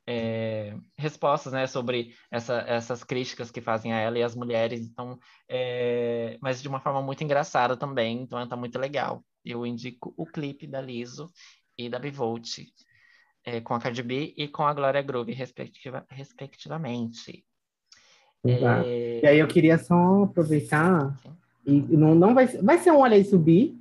é, respostas, né, sobre essa, essas críticas que fazem a ela e as mulheres. Então, é, mas de uma forma muito engraçada também, então tá muito legal. Eu indico o clipe da Lizzo e da Bivolt, é, com a Cardi B e com a Glória Groove, respectiva, respectivamente. É, E aí eu queria só aproveitar e e não, não vai, ser- vai ser um Olha aí Subir,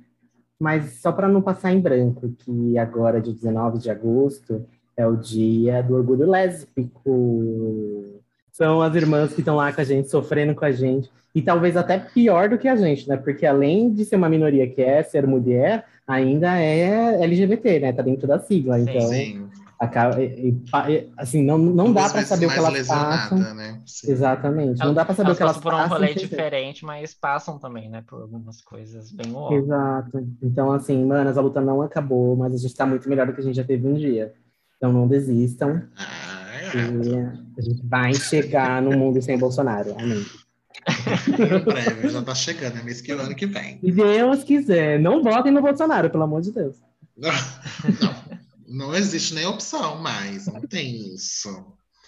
mas só para não passar em branco, que agora, dia 19 de agosto, é o dia do orgulho lésbico. São as irmãs que estão lá com a gente, sofrendo com a gente. E talvez até pior do que a gente, né? Porque além de ser uma minoria que é ser mulher, ainda é LGBT, né? Tá dentro da sigla. Sim. Então, Sim. Acaba, e- e e- assim, não, não dá Duas para vezes saber o que elas passam. né? Exatamente. Não dá para saber o que elas passam por um rolê diferente, mas passam também, né, por algumas coisas bem óbvias. Exato. Então, assim, manas, a luta não acabou, mas a gente tá muito melhor do que a gente já teve um dia. Então não desistam. Ah, é. a gente vai chegar no mundo sem Bolsonaro. Amém. Em breve, já tá chegando, é mês que ano que vem. Se Deus quiser, não votem no Bolsonaro, pelo amor de Deus. Não, não existe nem opção mais, não tem isso.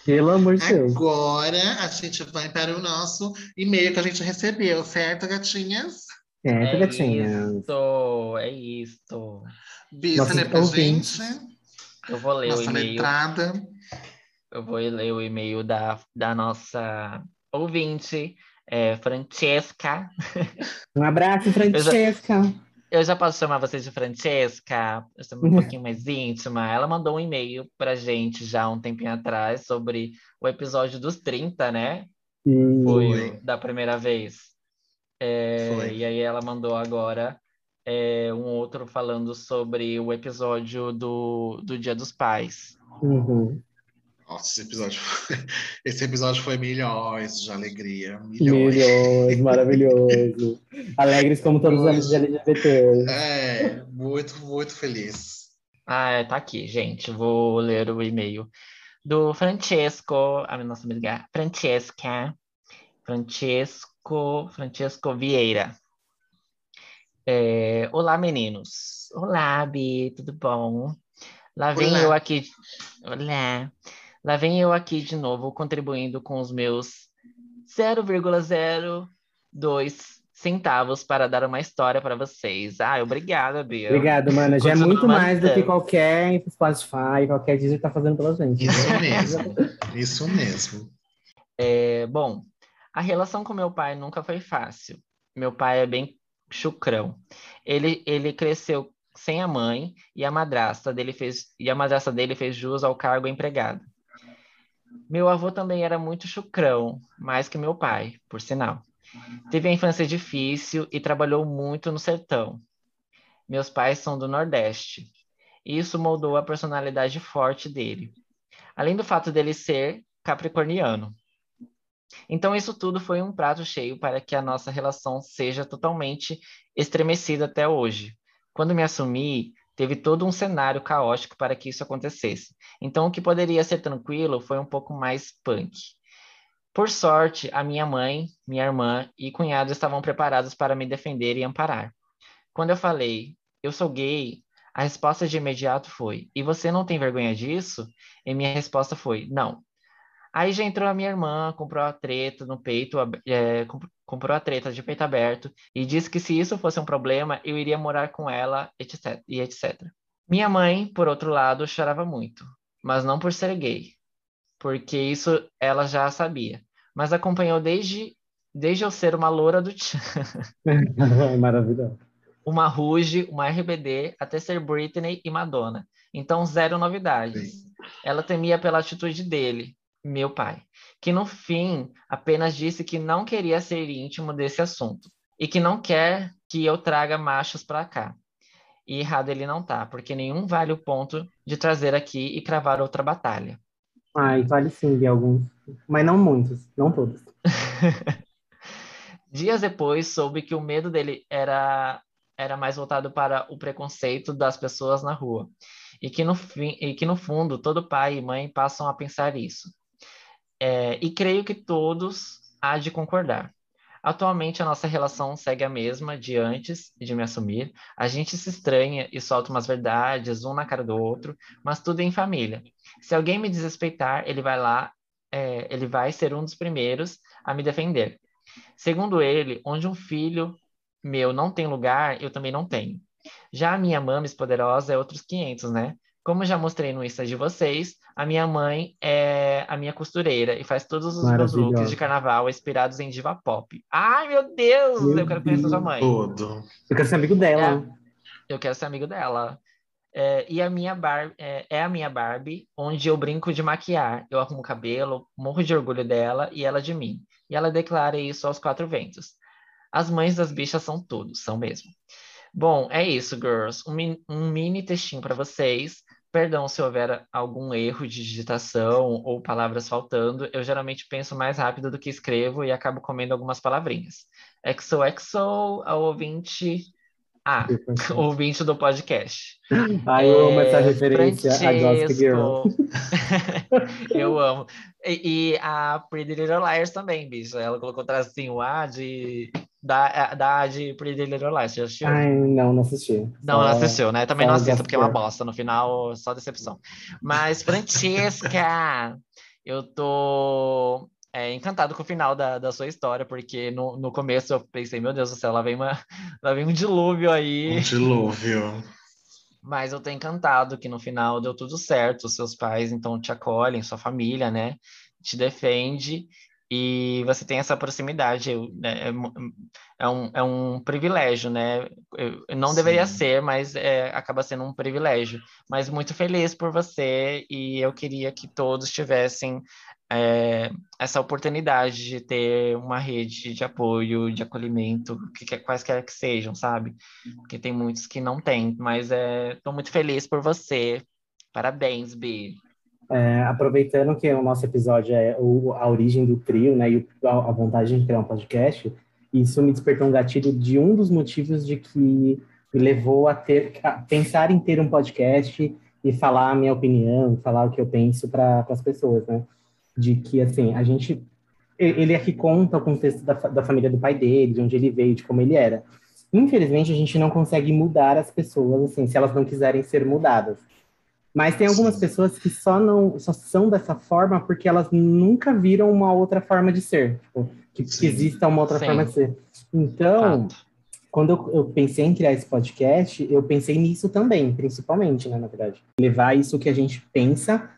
Pelo amor de Deus. Agora a gente vai para o nosso e-mail que a gente recebeu, certo, gatinhas? É, É gatinhas. isso, é isso. Bi, Nossos você lê pra ouvintes. gente? Eu vou ler o Nossa e-mail. letrada. Eu vou ler o e-mail da, da nossa ouvinte, é, Francesca. Um abraço, Francesca. Eu já posso chamar você de Francesca, um pouquinho mais íntima. Ela mandou um e-mail pra gente já um tempinho atrás sobre o episódio dos 30, né? E- Foi da primeira vez. É, Foi. E aí ela mandou agora é, um outro falando sobre o episódio do, do Dia dos Pais. Uhum. Nossa, esse episódio, foi- esse episódio foi milhões de alegria. Milhões. Milhões, maravilhoso. Alegres como todos os anos de LGBT. É, muito, muito feliz. Ah, é, tá aqui, gente. Vou ler o e-mail do Francesco, a nossa amiga Francesca. Francesco, Francesco Vieira. É, Olá, meninos. Olá, Bi, tudo bom? Lá vem Olá. eu aqui. Olá. Lá vem eu aqui de novo, contribuindo com os meus 0,02 centavos para dar uma história para vocês. Ah, obrigada, Bia. Obrigado, mana. Já é muito mais do que qualquer Spotify, qualquer Disney tá fazendo pela gente. Isso mesmo. Isso mesmo. É, bom, a relação com meu pai nunca foi fácil. Meu pai é bem chucrão. Ele, ele cresceu sem a mãe e a madrasta dele fez e a madrasta dele fez jus ao cargo empregado. Meu avô também era muito chucrão, mais que meu pai, por sinal. Teve a infância difícil e trabalhou muito no sertão. Meus pais são do Nordeste. Isso moldou a personalidade forte dele. Além do fato dele ser capricorniano. Então, isso tudo foi um prato cheio para que a nossa relação seja totalmente estremecida até hoje. Quando me assumi, Teve todo um cenário caótico para que isso acontecesse. Então, o que poderia ser tranquilo foi um pouco mais punk. Por sorte, a minha mãe, minha irmã e cunhado estavam preparados para me defender e amparar. Quando eu falei, eu sou gay, a resposta de imediato foi: E você não tem vergonha disso? E minha resposta foi: Não. Aí já entrou a minha irmã, comprou a treta no peito, é, comprou a treta de peito aberto e disse que se isso fosse um problema, eu iria morar com ela, etc. e etc. Minha mãe, por outro lado, chorava muito, mas não por ser gay, porque isso ela já sabia, mas acompanhou desde desde eu ser uma loura do tchan. Maravilhoso uma Ruge, uma RBD, até ser Britney e Madonna. Então, zero novidades. Sim. Ela temia pela atitude dele, meu pai, que no fim apenas disse que não queria ser íntimo desse assunto e que não quer que eu traga machos para cá. E errado ele não tá, porque nenhum vale o ponto de trazer aqui e cravar outra batalha. Ai, vale sim de alguns, mas não muitos, não todos. Dias depois, soube que o medo dele era era mais voltado para o preconceito das pessoas na rua. E que no, fim, e que no fundo todo pai e mãe passam a pensar isso. É, e creio que todos há de concordar. Atualmente a nossa relação segue a mesma de antes de me assumir. A gente se estranha e solta umas verdades um na cara do outro, mas tudo em família. Se alguém me desrespeitar, ele vai lá, é, ele vai ser um dos primeiros a me defender. Segundo ele, onde um filho meu não tem lugar, eu também não tenho. Já a minha Mames Poderosa é outros 500, né? Como já mostrei no Insta de vocês, a minha mãe é a minha costureira e faz todos os meus looks de carnaval inspirados em diva pop. Ai, meu Deus! Meu eu quero conhecer sua mãe. Todo. Eu quero ser amigo dela. É, eu quero ser amigo dela. É, e a minha Barbie é, é, a minha Barbie, onde eu brinco de maquiar. Eu arrumo o cabelo, morro de orgulho dela e ela de mim. E ela declara isso aos quatro ventos. As mães das bichas são tudo, são mesmo. Bom, é isso, girls. Um, um mini textinho para vocês. Perdão se houver algum erro de digitação ou palavras faltando. Eu geralmente penso mais rápido do que escrevo e acabo comendo algumas palavrinhas. XOXO, a ouvinte. Ah, ouvinte do podcast. Ah, eu é, amo essa referência a Gossip Girl. eu amo. E, e, a Pretty Little Liars também, bicho. Ela colocou tracinho A de da, da de Pretty Little Lies. Você já assistiu? Ai, não, não assisti. Não, não assistiu, né? Também não assista, porque é uma bosta. No final, só decepção. Mas, Francesca, eu tô é, encantado com o final da, da sua história, porque no, no começo eu pensei, meu Deus do céu, lá vem, uma, lá vem um dilúvio aí. Um dilúvio. Mas eu tô encantado que no final deu tudo certo, seus pais então te acolhem, sua família, né? Te defende e você tem essa proximidade, né, é, é, um, é um privilégio, né? Não Sim. deveria ser, mas é, acaba sendo um privilégio. Mas muito feliz por você e eu queria que todos tivessem é, essa oportunidade de ter uma rede de apoio, de acolhimento, que, quaisquer que sejam, sabe? Porque tem muitos que não têm, mas estou é, muito feliz por você. Parabéns, Bi. É, aproveitando que o nosso episódio é o, a origem do trio, né, e a, a vontade de criar um podcast, isso me despertou um gatilho de um dos motivos de que me levou a ter a pensar em ter um podcast e falar a minha opinião, falar o que eu penso para as pessoas, né? De que assim a gente ele aqui conta o contexto da, da família do pai dele, de onde ele veio, de como ele era. Infelizmente a gente não consegue mudar as pessoas assim, se elas não quiserem ser mudadas. Mas tem algumas pessoas que só não só são dessa forma porque elas nunca viram uma outra forma de ser, tipo, que, que, exista uma outra Sim. forma de ser. Então, Fato. quando eu, eu, pensei em criar esse podcast, eu pensei nisso também, principalmente, né, na verdade. Levar isso que a gente pensa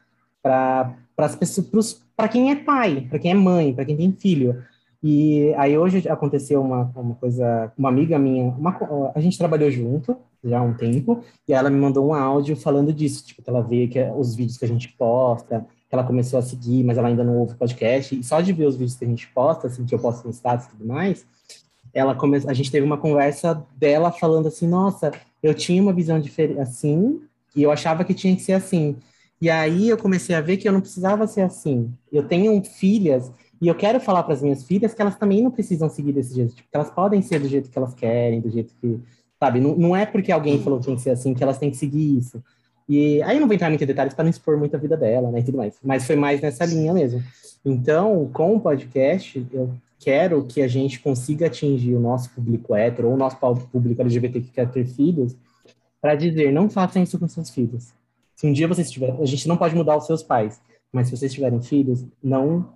para as pessoas, para quem é pai, para quem é mãe, para quem tem filho. E aí hoje aconteceu uma, uma coisa, uma amiga minha, uma, a gente trabalhou junto, já há um tempo, e ela me mandou um áudio falando disso, tipo, que ela vê que é os vídeos que a gente posta, que ela começou a seguir, mas ela ainda não ouve podcast, e só de ver os vídeos que a gente posta, assim, que eu posto no status e tudo mais, ela come... a gente teve uma conversa dela falando assim, nossa, eu tinha uma visão diferente assim, e eu achava que tinha que ser assim. E aí eu comecei a ver que eu não precisava ser assim. Eu tenho filhas e eu quero falar para as minhas filhas que elas também não precisam seguir desse jeito, tipo, que elas podem ser do jeito que elas querem, do jeito que Sabe? Não, não é porque alguém falou que tem que ser assim que elas têm que seguir isso. E aí eu não vou entrar muito em detalhes para não expor muito a vida dela, né, e tudo mais. Mas foi mais nessa linha mesmo. Então, com o podcast, eu quero que a gente consiga atingir o nosso público hétero ou o nosso público LGBT que quer ter filhos, para dizer, não façam isso com seus filhos. Se um dia vocês tiverem, a gente não pode mudar os seus pais, mas se vocês tiverem filhos, não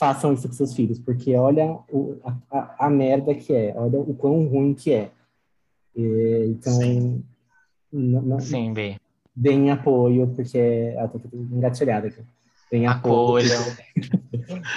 façam isso com seus filhos, porque olha o, a, a, merda que é, olha o quão ruim que é. E, então, Sim, não, Sim B. Deem apoio, porque. Ah, tô engatilhada aqui. Deem apoio.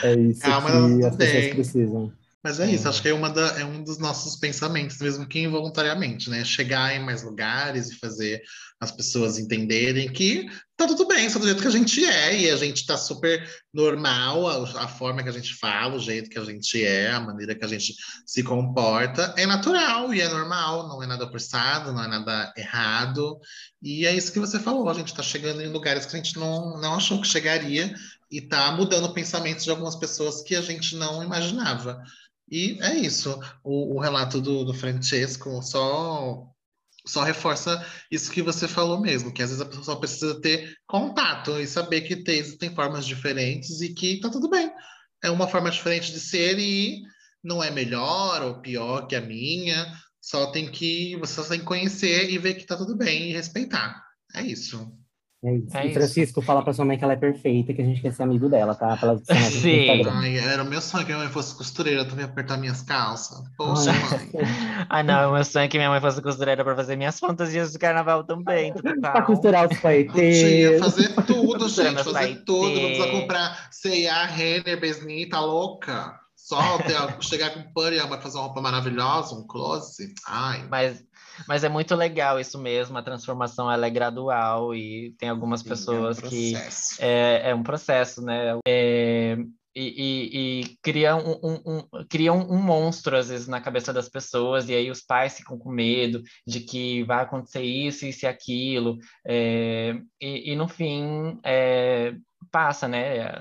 é isso Calma, que as pessoas precisam. Mas é isso, acho que é, uma da, é um dos nossos pensamentos, mesmo que involuntariamente, né? Chegar em mais lugares e fazer as pessoas entenderem que tá tudo bem, só do jeito que a gente é, e a gente tá super normal, a, a, forma que a gente fala, o jeito que a gente é, a maneira que a gente se comporta, é natural e é normal, não é nada forçado, não é nada errado. E é isso que você falou, a gente tá chegando em lugares que a gente não, não achou que chegaria e tá mudando o pensamento de algumas pessoas que a gente não imaginava. E é isso. O, o relato do, do Francesco só só reforça isso que você falou mesmo, que às vezes a pessoa só precisa ter contato e saber que tem, tem formas diferentes e que tá tudo bem. É uma forma diferente de ser e não é melhor ou pior que a minha. Só tem que você só tem que conhecer e ver que tá tudo bem e respeitar. É isso. É isso. É e Francisco, isso. fala pra sua mãe que ela é perfeita, que a gente quer ser amigo dela, tá? Pra Sim. Ai, era o meu sonho que minha mãe fosse costureira também apertar minhas calças. Poxa, Ai. mãe. ah, não, o meu sonho é que minha mãe fosse costureira pra fazer minhas fantasias de carnaval também. pra costurar os paetês. fazer tudo, gente. Fazer tudo. Não precisa comprar C&A, Renner, Besni, tá louca? Só ter, chegar com pano e a mãe fazer uma roupa maravilhosa, um close. Ai. Mas mas é muito legal isso mesmo, a transformação ela é gradual e tem algumas Sim, pessoas é um que é, é, um processo, né? É, e, e, e cria, um, um, um, cria um, monstro, às vezes, na cabeça das pessoas, e aí os pais ficam com medo de que vai acontecer isso, isso e aquilo, é, e, e, no fim é, passa, né?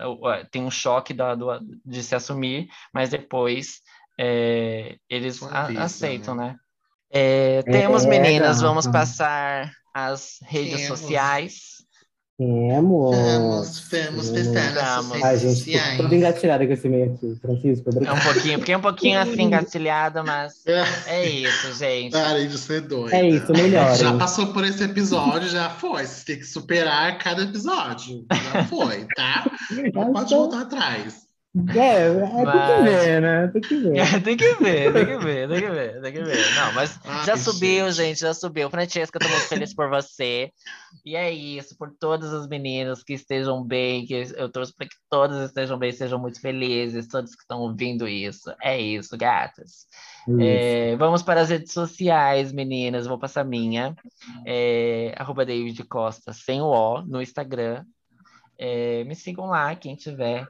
Tem um choque da, do, de se assumir, mas depois é, eles aceitam, né? né? É, temos, é, meninas, vamos passar as redes temos. sociais. Temos. Vamos, vamos pensar nas redes Ai, gente, sociais. Tô engatilhada com esse meio aqui, Francisco. É um pouquinho, porque é um pouquinho assim engatilhada, mas é isso, gente. Parem de ser doida. É isso, melhor. Já passou por esse episódio, já foi. Você tem que superar cada episódio. Já foi, tá? Não pode voltar atrás. É, é mas... tem que ver, né? Tem que ver. É, tem que ver, tem que ver, tem que ver, tem que ver. Não, mas Ai, já subiu, gente. gente, já subiu. Francesca, eu tô muito feliz por você. E é isso, por todos os meninos que estejam bem, que eu torço para que todos estejam bem, sejam muito felizes, todos que estão ouvindo isso. É isso, gatas. Isso. É, vamos para as redes sociais, meninas. Vou passar a minha. É, arroba David Costa, sem o O, no Instagram. É, me sigam lá, quem tiver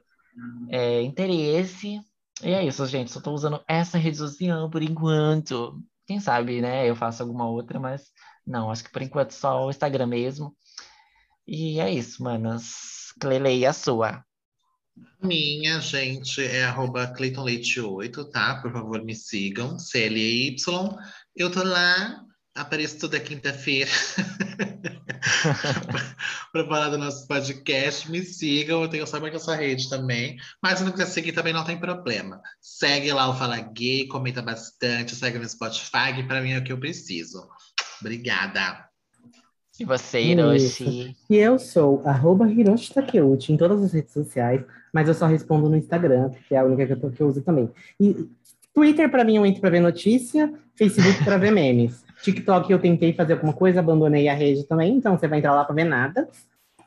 é, interesse. E é isso, gente. Só tô usando essa rede social por enquanto. Quem sabe, né? Eu faço alguma outra, mas não, acho que por enquanto só o Instagram mesmo. E é isso, manas. Clelei, a sua. Minha, gente, é arroba CleitonLeite8, tá? Por favor, me sigam. CLY. Eu tô lá Apareço toda quinta-feira para falar do nosso podcast. Me sigam, eu tenho só essa rede também. Mas se não quiser seguir também não tem problema. Segue lá o Fala Gay, comenta bastante, segue no Spotify, que para mim é o que eu preciso. Obrigada. E você, Hiroshi? E eu sou arroba Hiroshi Takeuchi em todas as redes sociais, mas eu só respondo no Instagram, que é a única que eu, que eu uso também. E Twitter, para mim, eu entro para ver notícia, Facebook para ver memes. TikTok eu tentei fazer alguma coisa, abandonei a rede também, então você vai entrar lá para ver nada.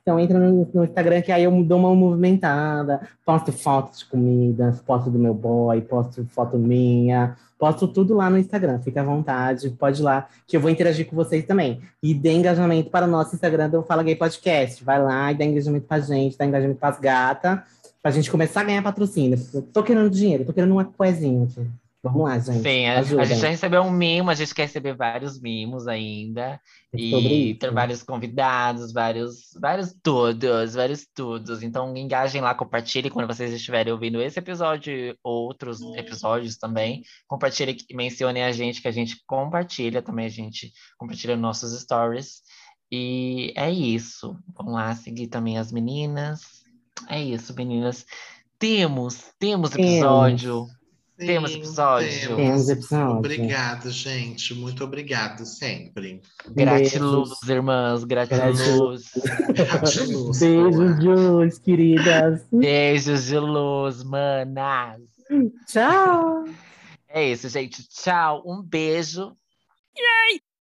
Então entra no, no, Instagram que aí eu dou uma movimentada, posto fotos de comidas, posto do meu boy, posto foto minha, posto tudo lá no Instagram. Fica à vontade, pode ir lá, que eu vou interagir com vocês também. E dê engajamento para o nosso Instagram do Fala Gay Podcast. Vai lá e dá engajamento para gente, dá engajamento para as gatas, para a gente começar a ganhar patrocínio. Eu tô querendo dinheiro, tô querendo uma coisinha aqui. Vamos lá, gente. Sim, a, a gente já recebeu um mimo, a gente quer receber vários mimos ainda. É E ter vários convidados, vários, vários tudos, vários tudos. Então, engajem lá, compartilhem quando vocês estiverem ouvindo esse episódio e outros episódios também. Compartilhem, mencionem a gente, que a gente compartilha também, a gente compartilha nossos stories. E é isso. Vamos lá seguir também as meninas. É isso, meninas. Temos, temos Temos. Sim, Temos episódio. Temos episódio. Obrigado, gente. Muito obrigado sempre. Gratiluz, irmãs, gratiluz. Gratiluz, Beijos, boa. Jules, queridas. Beijos de luz, manas. Tchau. É isso, gente. Tchau. Um beijo.